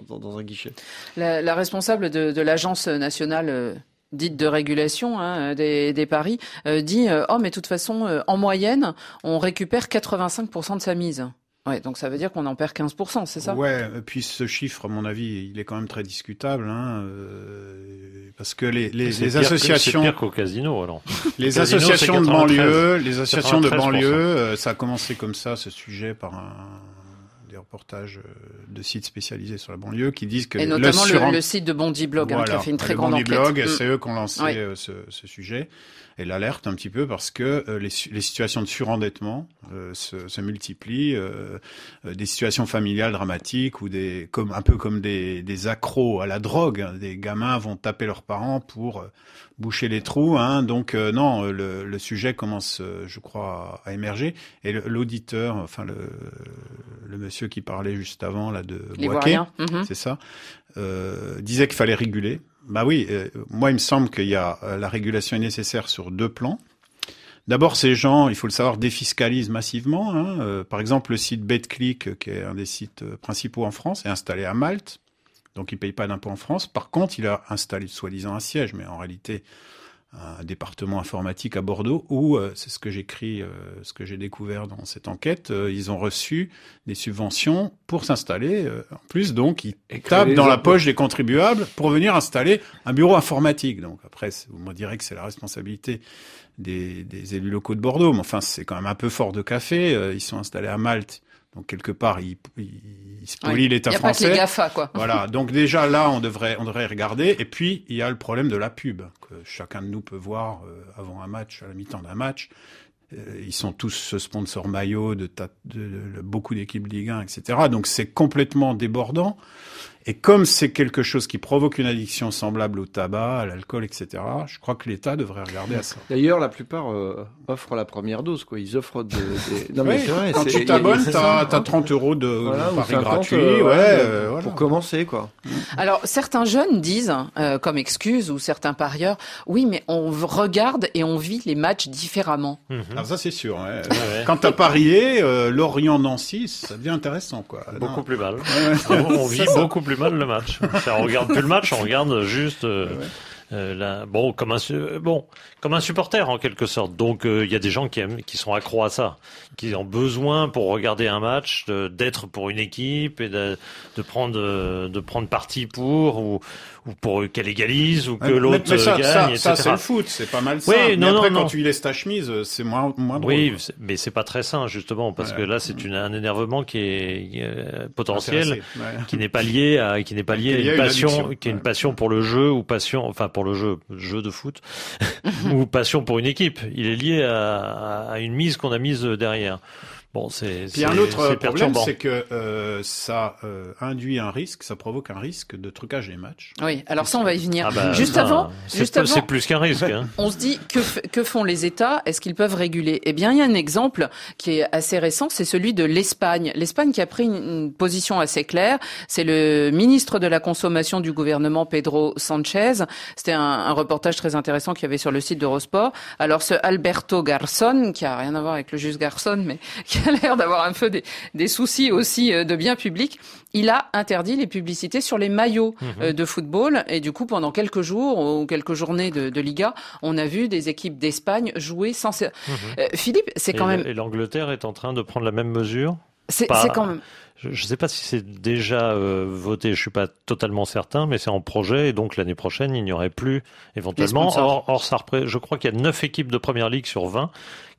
dans, un guichet. La, responsable de, l'agence nationale dite de régulation hein, des, paris dit oh mais de toute façon en moyenne on récupère 85% de sa mise. Ouais, donc ça veut dire qu'on en perd 15%, c'est ça? Ouais, et puis ce chiffre, à mon avis, il est quand même très discutable, hein, euh, parce que les, les, les associations, c'est pire qu'au casino alors. Les associations de banlieue, les associations de banlieue, euh, ça a commencé comme ça, ce sujet par un reportages de sites spécialisés sur la banlieue qui disent que et notamment le, le, site de Bondi Blog hein, qui a fait une très grande Bondi enquête. Blog, Mm. c'est eux qui ont lancé oui. ce, ce, sujet et l'alerte un petit peu parce que euh, les, les, situations de surendettement euh, se, se, multiplient, euh, des situations familiales dramatiques ou des comme un peu comme des, des accros à la drogue. Hein, des gamins vont taper leurs parents pour euh, boucher les trous. Hein, donc non, le, le, sujet commence, je crois, à émerger. Et l'auditeur, enfin le, le, monsieur qui parlait juste avant là de Boaké, -hmm. c'est ça, euh, disait qu'il fallait réguler. Bah oui, euh, moi il me semble qu'il y a euh, la régulation est nécessaire sur deux plans. D'abord, ces gens, il faut le savoir, défiscalisent massivement. Hein. Par exemple, le site BetClick, qui est un des sites principaux en France, est installé à Malte, donc il paye pas d'impôt en France. Par contre, il a installé soi-disant un siège, mais en réalité un département informatique à Bordeaux où, euh, c'est ce que j'écris, euh, ce que j'ai découvert dans cette enquête, euh, ils ont reçu des subventions pour s'installer. en plus, donc, ils tapent dans la poche des contribuables pour venir installer un bureau informatique. Donc après, vous me direz que c'est la responsabilité des, des, élus locaux de Bordeaux, mais enfin, c'est quand même un peu fort de café. ils sont installés à Malte. Donc quelque part, il, il, il spolie oui. l'État y a français. Pas que les GAFA, quoi. Voilà. Donc déjà là, on devrait, on devrait regarder. Et puis il y a le problème de la pub que chacun de nous peut voir euh, avant un match, à la mi-temps d'un match. Euh, ils sont tous sponsors maillot de, de, de, de beaucoup d'équipes Ligue 1, etc. Donc c'est complètement débordant. Et comme c'est quelque chose qui provoque une addiction semblable au tabac, à l'alcool, etc., je crois que l'État devrait regarder à ça. D'ailleurs, la plupart euh, offrent la première dose, quoi. Ils offrent de, des... Non, mais oui, vrai, quand tu t'abonnes, t'as as 30 euros de, voilà, de paris gratuit, euh, ouais, euh, voilà. pour commencer, quoi. Alors, certains jeunes disent, euh, comme excuse, ou certains parieurs, oui, mais on regarde et on vit les matchs différemment. Mmh. Alors ça, c'est sûr. Ouais. quand t'as parié, euh, Lorient-Nancy, ça devient intéressant, quoi. Beaucoup non. plus mal. on vit beaucoup plus mal le match. on regarde plus le match, on regarde juste euh, ouais. euh, la, bon comme un bon comme un supporter en quelque sorte. Donc il euh, y a des gens qui aiment, qui sont accros à ça, qui ont besoin pour regarder un match d'être pour une équipe et de, de prendre de prendre parti pour ou, ou pour qu'elle égalise ou que l'autre gagne. Ça, etc. ça c'est le foot, c'est pas mal ça. Oui, mais non, après non, quand non. tu laisses ta chemise, c'est moins moins drôle. Oui, mais c'est pas très sain justement parce ouais. que là c'est un énervement qui est euh, potentiel, ouais. qui n'est pas lié à qui n'est pas lié à une, une passion, addiction. qui est une passion pour le jeu ou passion, enfin pour le jeu, jeu de foot ou passion pour une équipe. Il est lié à, à une mise qu'on a mise derrière. Bon, c'est. Puis un autre problème, c'est que euh, ça euh, induit un risque, ça provoque un risque de trucage des matchs. Oui, alors ça, on va y venir. Ah bah, juste avant, juste avant, c'est plus qu'un risque. Hein. On se dit que, que font les États? Est-ce qu'ils peuvent réguler? Eh bien, il y a un exemple qui est assez récent, c'est celui de l'Espagne. L'Espagne qui a pris une, une position assez claire. C'est le ministre de la consommation du gouvernement Pedro Sanchez. C'était un, un, reportage très intéressant qu'il y avait sur le site d'Eurosport. Alors, ce Alberto Garçon, qui a rien à voir avec le juge Garçon, mais qui a l'air d'avoir un peu des, des, soucis aussi euh, de bien public, il a interdit les publicités sur les maillots Mhm. euh, de football. Et du coup, pendant quelques jours ou quelques journées de, de Liga, on a vu des équipes d'Espagne jouer sans... Euh, Philippe, c'est quand Mhm. et même... Et l'Angleterre est en train de prendre la même mesure? C'est quand même... Je ne sais pas si c'est déjà euh, voté, je suis pas totalement certain, mais c'est en projet et donc l'année prochaine il n'y aurait plus éventuellement. Or, or, ça repré- je crois qu'il y a 9 équipes de première ligue sur 20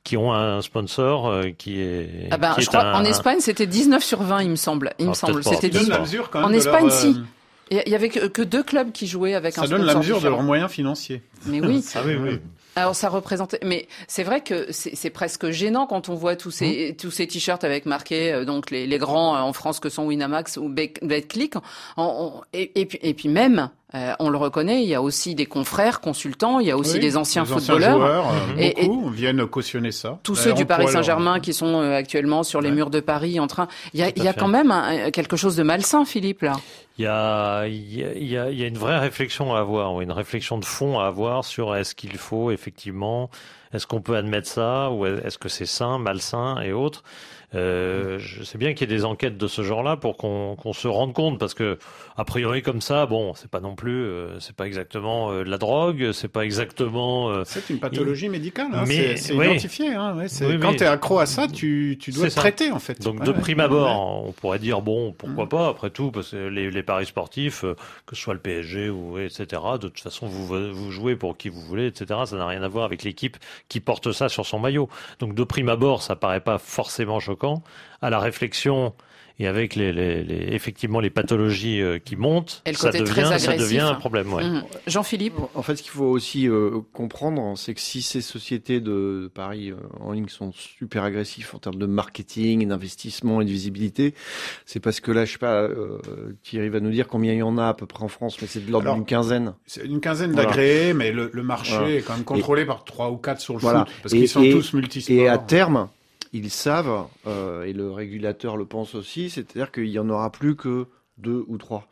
qui ont un sponsor euh, qui est. Ah ben, qui je est crois un- en Espagne c'était 19 sur 20 il me semble. Il me Ah, semble. peut-être pas. C'était Ça donne 10. la mesure quand même En de Espagne leur, si. euh, Il y- avait que, que deux clubs qui jouaient avec Ça un donne la sponsor mesure de leurs moyens financiers. Mais oui. Ah oui, oui. Alors ça représentait, mais c'est vrai que c'est presque gênant quand on voit tous ces Mmh. tous ces t-shirts avec marqué euh, donc les, les grands euh, en France que sont Winamax ou Bet- BetClick. Et, et puis et puis même euh, on le reconnaît, il y a aussi des confrères consultants, il y a aussi Oui, des anciens les footballeurs. joueurs, euh, Et- et- beaucoup viennent cautionner ça. tous ceux du Paris leur- Saint-Germain qui sont euh, actuellement sur les murs de Paris en train. Il y a, il y a quand même un- quelque chose de malsain, Philippe là. Il y a, il y a, il y a- une vraie réflexion à avoir, une réflexion de fond à avoir sur est-ce qu'il faut effectivement, est-ce qu'on peut admettre ça ou est-ce que c'est sain, malsain et autres? Euh, je sais bien qu'il y a des enquêtes de ce genre-là pour qu'on qu'on se rende compte parce que a priori comme ça, bon, c'est pas non plus, euh, c'est pas exactement euh, de la drogue, c'est pas exactement. euh, C'est une pathologie médicale, hein, Mais- c'est oui. identifié. Hein, ouais, Oui, quand tu es accro à ça, tu, tu dois C'est te traiter en fait. Donc Ouais, de ouais. prime abord, on pourrait dire bon, pourquoi pas après tout, parce que les, les paris sportifs, euh, que ce soit le PSG ou etc. De toute façon, vous vous jouez pour qui vous voulez, etc. Ça n'a rien à voir avec l'équipe qui porte ça sur son maillot. Donc de prime abord, ça paraît pas forcément choquant. À la réflexion et avec les, les, les effectivement les pathologies euh, qui montent, ça devient, ça devient un problème. Ouais. Mmh. Jean-Philippe. En fait, ce qu'il faut aussi euh, comprendre, c'est que si ces sociétés de Paris euh, en ligne sont super agressifs en termes de marketing, d'investissement et de visibilité, c'est parce que là, je sais pas, euh, Thierry va nous dire combien il y en a à peu près en France, mais c'est de l'ordre d'une quinzaine. C'est une quinzaine d'agréés, mais le, le marché est quand même contrôlé par trois ou quatre sur le foot, parce qu'ils sont tous multisports. Et à terme, ils savent, euh, et le régulateur le pense aussi, c'est-à-dire qu'il y en aura plus que deux ou trois.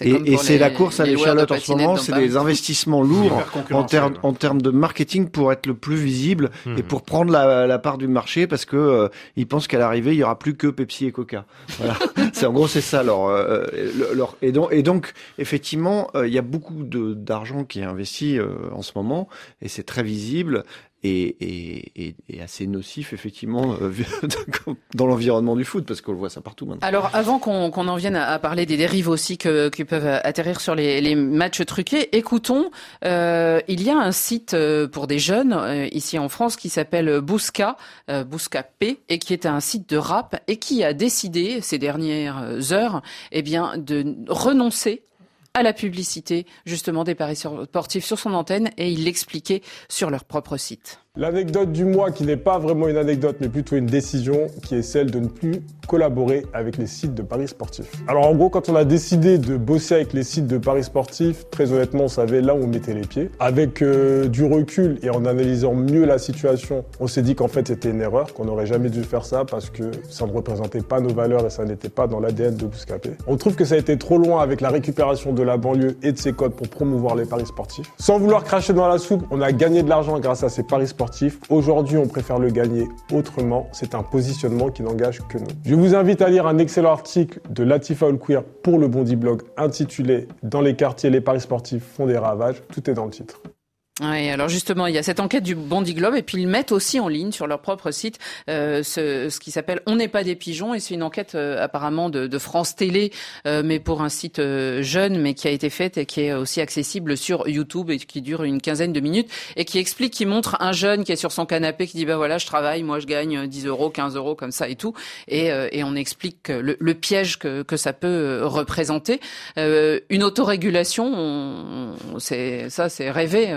Et, et c'est la course à l'échalote en ce moment, c'est des investissements lourds en termes en termes de marketing pour être le plus visible et Mhm. pour prendre la, la part du marché parce que euh, ils pensent qu'à l'arrivée il y aura plus que Pepsi et Coca. Voilà. c'est en gros c'est ça leur, euh, leur- et donc et donc effectivement euh, il y a beaucoup de d'argent qui est investi euh, en ce moment et c'est très visible. Et, et, et, assez nocif effectivement euh, dans l'environnement du foot parce qu'on le voit ça partout maintenant. Alors, avant qu'on qu'on en vienne à, à parler des dérives aussi que, qui peuvent atterrir sur les, les matchs truqués, écoutons, euh, il y a un site euh, pour des jeunes euh, ici en France qui s'appelle Bousca, euh, Bousca P, et qui est un site de rap et qui a décidé ces dernières heures, eh bien, de renoncer à la publicité justement des paris sportifs sur son antenne et il l'expliquait sur leur propre site. L'anecdote du mois qui n'est pas vraiment une anecdote mais plutôt une décision qui est celle de ne plus collaborer avec les sites de paris sportifs. Alors en gros quand on a décidé de bosser avec les sites de paris sportifs, très honnêtement on savait là où on mettait les pieds. Avec euh, du recul et en analysant mieux la situation, on s'est dit qu'en fait c'était une erreur, qu'on n'aurait jamais dû faire ça parce que ça ne représentait pas nos valeurs et ça n'était pas dans l'ADN de Bouscapé. On trouve que ça a été trop loin avec la récupération de la banlieue et de ses codes pour promouvoir les paris sportifs. Sans vouloir cracher dans la soupe, on a gagné de l'argent grâce à ces paris sportifs. Aujourd'hui, on préfère le gagner autrement. C'est un positionnement qui n'engage que nous. Je vous invite à lire un excellent article de Latifa Olquir pour le Bondi Blog intitulé Dans les quartiers, les paris sportifs font des ravages. Tout est dans le titre. Oui, alors justement, il y a cette enquête du Bondi Globe et puis ils mettent aussi en ligne sur leur propre site euh, ce, ce qui s'appelle On n'est pas des pigeons et c'est une enquête euh, apparemment de, de France Télé, euh, mais pour un site euh, jeune, mais qui a été faite et qui est aussi accessible sur YouTube et qui dure une quinzaine de minutes et qui explique, qui montre un jeune qui est sur son canapé qui dit bah voilà, je travaille, moi je gagne 10 euros, 15 euros comme ça et tout, et, euh, et on explique le, le piège que, que ça peut euh, représenter. Euh, une autorégulation, on, on- c'est ça, c'est rêvé.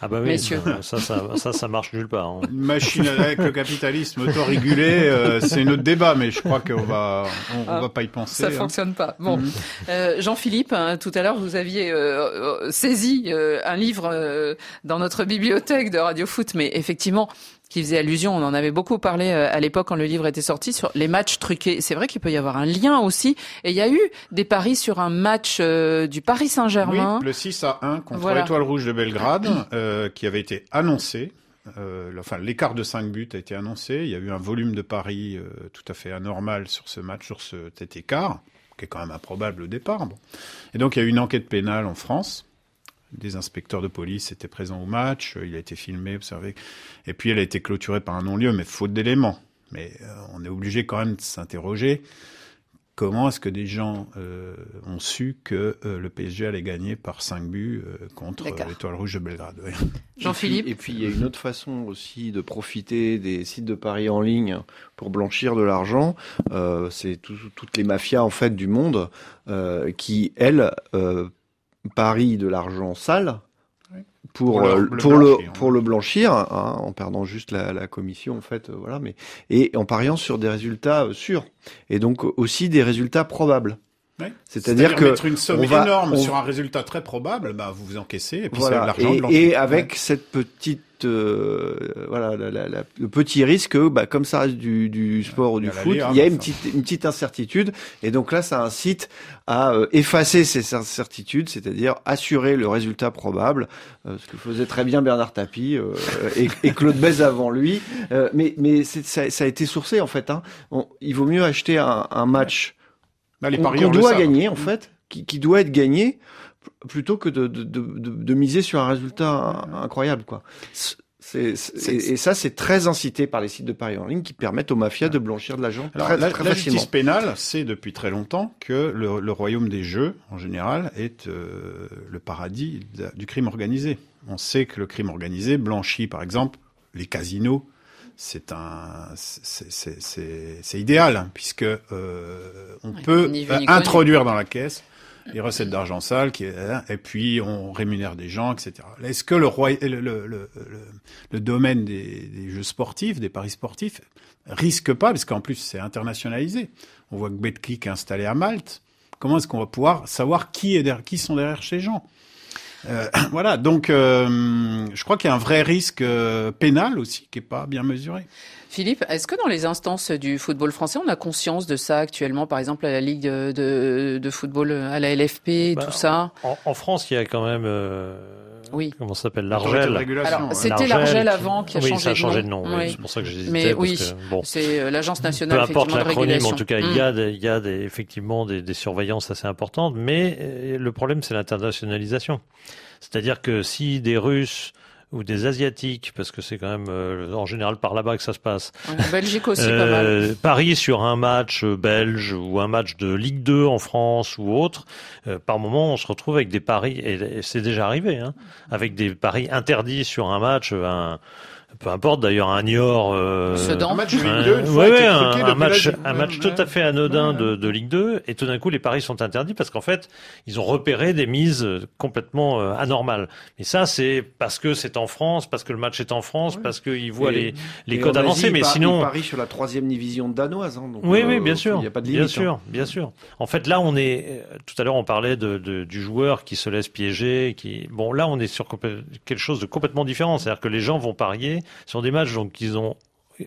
Ah bah oui, Messieurs. ça, ça, ça, ça marche nulle part. hein. Une machine avec le capitalisme autorégulé, euh, c'est un autre débat, mais je crois qu'on va, on, on Ah, va pas y penser. Ça hein. fonctionne pas. Bon, Mhm. Euh, Jean-Philippe, hein, tout à l'heure vous aviez euh, euh, saisi euh, un livre euh, dans notre bibliothèque de Radio Foot, mais effectivement qui faisait allusion, on en avait beaucoup parlé euh, à l'époque quand le livre était sorti sur les matchs truqués. C'est vrai qu'il peut y avoir un lien aussi, et il y a eu des paris sur un match euh, du Paris Saint-Germain. Oui, le 6 à 1 contre Voilà. l'Étoile Rouge de Belgrade, euh, qui avait été annoncé. Euh, enfin, l'écart de 5 buts a été annoncé. Il y a eu un volume de paris euh, tout à fait anormal sur ce match, sur ce, cet écart, qui est quand même improbable au départ. Bon. Et donc, il y a eu une enquête pénale en France. Des inspecteurs de police étaient présents au match. euh, Il a été filmé, observé. Et puis, elle a été clôturée par un non-lieu, mais faute d'éléments. Mais euh, on est obligé quand même de s'interroger. Comment est-ce que des gens euh, ont su que euh, le PSG allait gagner par 5 buts euh, contre l'Étoile Rouge de Belgrade oui. Jean-Philippe Et puis, il y a une autre façon aussi de profiter des sites de paris en ligne pour blanchir de l'argent. Euh, c'est tout- toutes les mafias en fait du monde euh, qui, elles, parient de l'argent sale. Pour, Pour le- euh, pour le blanchir. pour le blanchir hein, en perdant juste la, la commission en fait euh, voilà mais et en pariant sur des résultats euh, sûrs et donc aussi des résultats probables Ouais. c'est-à-dire que mettre une somme on va- énorme on- sur un résultat très probable, bah, vous vous encaissez et puis voilà. l'argent Et, avec cette petite, euh, voilà, la- la- la- le petit risque, que, bah, comme ça reste du, du sport ou du foot, il y a enfin. une petite, une petite incertitude. Et donc là, ça incite à euh, effacer ces incertitudes, c'est-à-dire assurer le résultat probable, euh, ce que faisait très bien Bernard Tapie euh, et, et Claude Bèze avant lui. Mais mais ça, ça a été sourcé en fait. Hein. On- il vaut mieux acheter un, un match qu'on doit gagner en fait, qui, qui doit être gagné plutôt que de, de, de, de, de miser sur un résultat in- incroyable quoi. C'est, c'est- et, et ça, c'est très incité par les sites de paris en ligne qui permettent aux mafias de blanchir de l'argent très, la, très la facilement. justice pénale sait depuis très longtemps que le, le royaume des jeux, en général, est euh, le paradis de- du crime organisé. On sait que le crime organisé blanchit, par exemple, les casinos. c'est un, c'est idéal puisque euh, on peut euh, introduire dans la caisse les recettes d'argent sale, qui, et puis on rémunère des gens, etc. Est-ce que le, roi, le, le, le, le domaine des, des, jeux sportifs, des paris sportifs, risque pas, parce qu'en plus c'est internationalisé. On voit que Betclic est installé à Malte. Comment est-ce qu'on va pouvoir savoir qui est derrière, qui sont derrière ces gens? Euh, voilà, donc euh, je crois qu'il y a un vrai risque euh, pénal aussi qui est pas bien mesuré. Philippe, est-ce que dans les instances du football français, on a conscience de ça actuellement, par exemple à la Ligue de, de, football, à la LFP, bah, tout ça? en, France, il y a quand même... Euh, oui. Comment ça s'appelle L'Argel. C'était l'Argel avant qui a oui, changé ça a changé de nom. Oui. C'est pour ça que j'hésitais. Mais oui, bon. c'est l'Agence nationale. Peu importe l'acronyme, en tout cas, il y a, mm. des, il y a des, effectivement des, des surveillances assez importantes, mais le problème, c'est l'internationalisation. C'est-à-dire que si des Russes ou des Asiatiques, parce que c'est quand même euh, en général par là-bas que ça se passe. En Belgique aussi, pas mal. Euh, Paris sur un match euh, belge ou un match de Ligue 2 en France ou autre, par moment on se retrouve avec des paris, et, c'est déjà arrivé, hein, avec des paris interdits sur un match, un peu importe d'ailleurs un Niort euh, un match de Ligue 2 un, match un match tout à fait anodin de, de, Ligue 2 et tout d'un coup les paris sont interdits parce qu'en fait ils ont repéré des mises complètement euh, anormales. Et ça c'est parce que c'est en France parce que le match est en France parce qu'ils voient les les codes avancés mais sinon paris sur la troisième division danoise hein, donc, oui oui bien sûr. il y a pas de limite, bien sûr hein. bien sûr. En fait là on est euh, tout à l'heure on parlait de, de, du joueur qui se laisse piéger qui bon là on est sur quelque chose de complètement différent. C'est-à-dire que les gens vont parier sur des matchs donc ils ont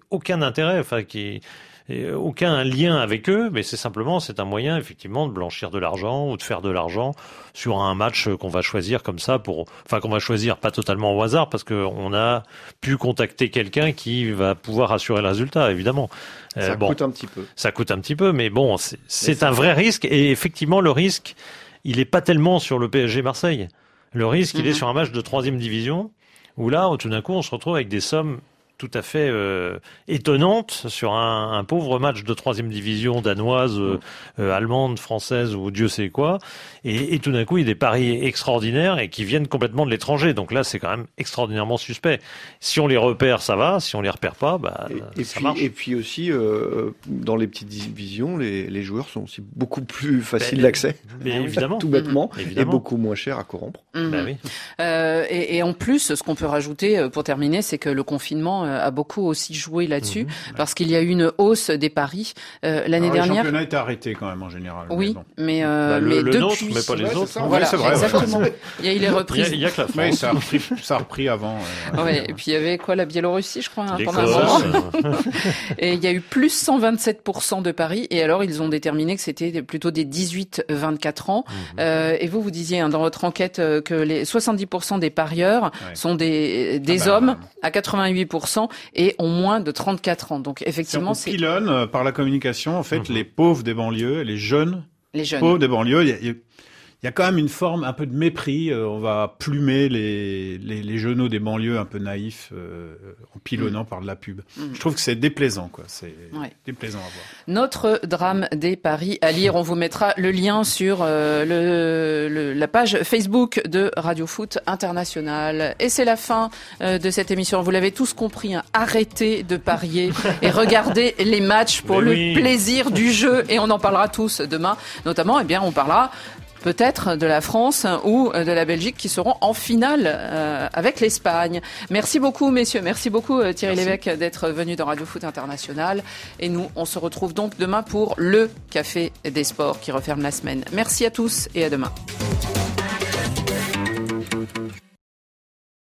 aucun intérêt, enfin qui aucun lien avec eux, mais c'est simplement c'est un moyen effectivement de blanchir de l'argent ou de faire de l'argent sur un match qu'on va choisir comme ça pour, enfin qu'on va choisir pas totalement au hasard parce qu'on a pu contacter quelqu'un qui va pouvoir assurer le résultat évidemment. Euh, ça coûte un petit peu. Ça coûte un petit peu, mais bon c'est un vrai risque et effectivement le risque il est pas tellement sur le PSG Marseille. Le risque il est mhm. sur un match de troisième division où là, tout d'un coup, on se retrouve avec des sommes tout à fait euh, étonnante sur un, un, pauvre match de troisième division danoise, euh, euh, allemande, française ou Dieu sait quoi. Et, et tout d'un coup, il y a des paris extraordinaires et qui viennent complètement de l'étranger. Donc là, c'est quand même extraordinairement suspect. Si on les repère, ça va. Si on les repère pas, bah, et, ça puis, marche. Et puis aussi, euh, dans les petites divisions, les, les, joueurs sont aussi beaucoup plus faciles ben, d'accès. Mais évidemment. tout bêtement. Évidemment. Et beaucoup moins cher à corrompre. Mmh. Ben oui. et, et en plus, ce qu'on peut rajouter pour terminer, c'est que le confinement a beaucoup aussi joué là-dessus, mhm. parce qu'il y a eu une hausse des paris euh, l'année dernière. Le championnat été arrêté quand même en général. Oui, mais, euh, bah, le, mais le depuis... nôtre, mais pas les autres. Voilà, vrai, exactement. il y a eu les reprises. Il y a, il y a que la France. Ça a repris, ça a repris avant. Euh, ouais, et puis il y avait quoi, la Biélorussie, je crois, hein, pendant un moment. et il y a eu plus 127% de paris, et alors ils ont déterminé que c'était plutôt des 18-24 ans. Mhm. euh, et vous, vous disiez hein, dans votre enquête euh, que les 70% des parieurs ouais. sont des, des ah bah, hommes à 88% et ont moins de 34 ans. Donc effectivement, c'est pilonne euh, par la communication en fait mmh. les pauvres des banlieues, les jeunes, les jeunes pauvres des banlieues. Il y a, il y a quand même une forme un peu de mépris. Euh, on va plumer les, les, les genoux des banlieues un peu naïfs euh, en pilonnant mmh. par de la pub. Mmh. Je trouve que c'est déplaisant, quoi. C'est ouais. déplaisant à voir. Notre drame des paris à lire. On vous mettra le lien sur euh, le, le, la page Facebook de Radio Foot International. Et c'est la fin euh, de cette émission. Vous l'avez tous compris. Hein. Arrêtez de parier et regardez les matchs pour Mais le oui. plaisir du jeu. Et on en parlera tous demain. Notamment, eh bien, on parlera peut-être de la France ou de la Belgique qui seront en finale euh, avec l'Espagne. Merci beaucoup, messieurs. Merci beaucoup, euh, Thierry Merci. Lévesque, d'être venu dans Radio Foot International. Et nous, on se retrouve donc demain pour le Café des Sports qui referme la semaine. Merci à tous et à demain.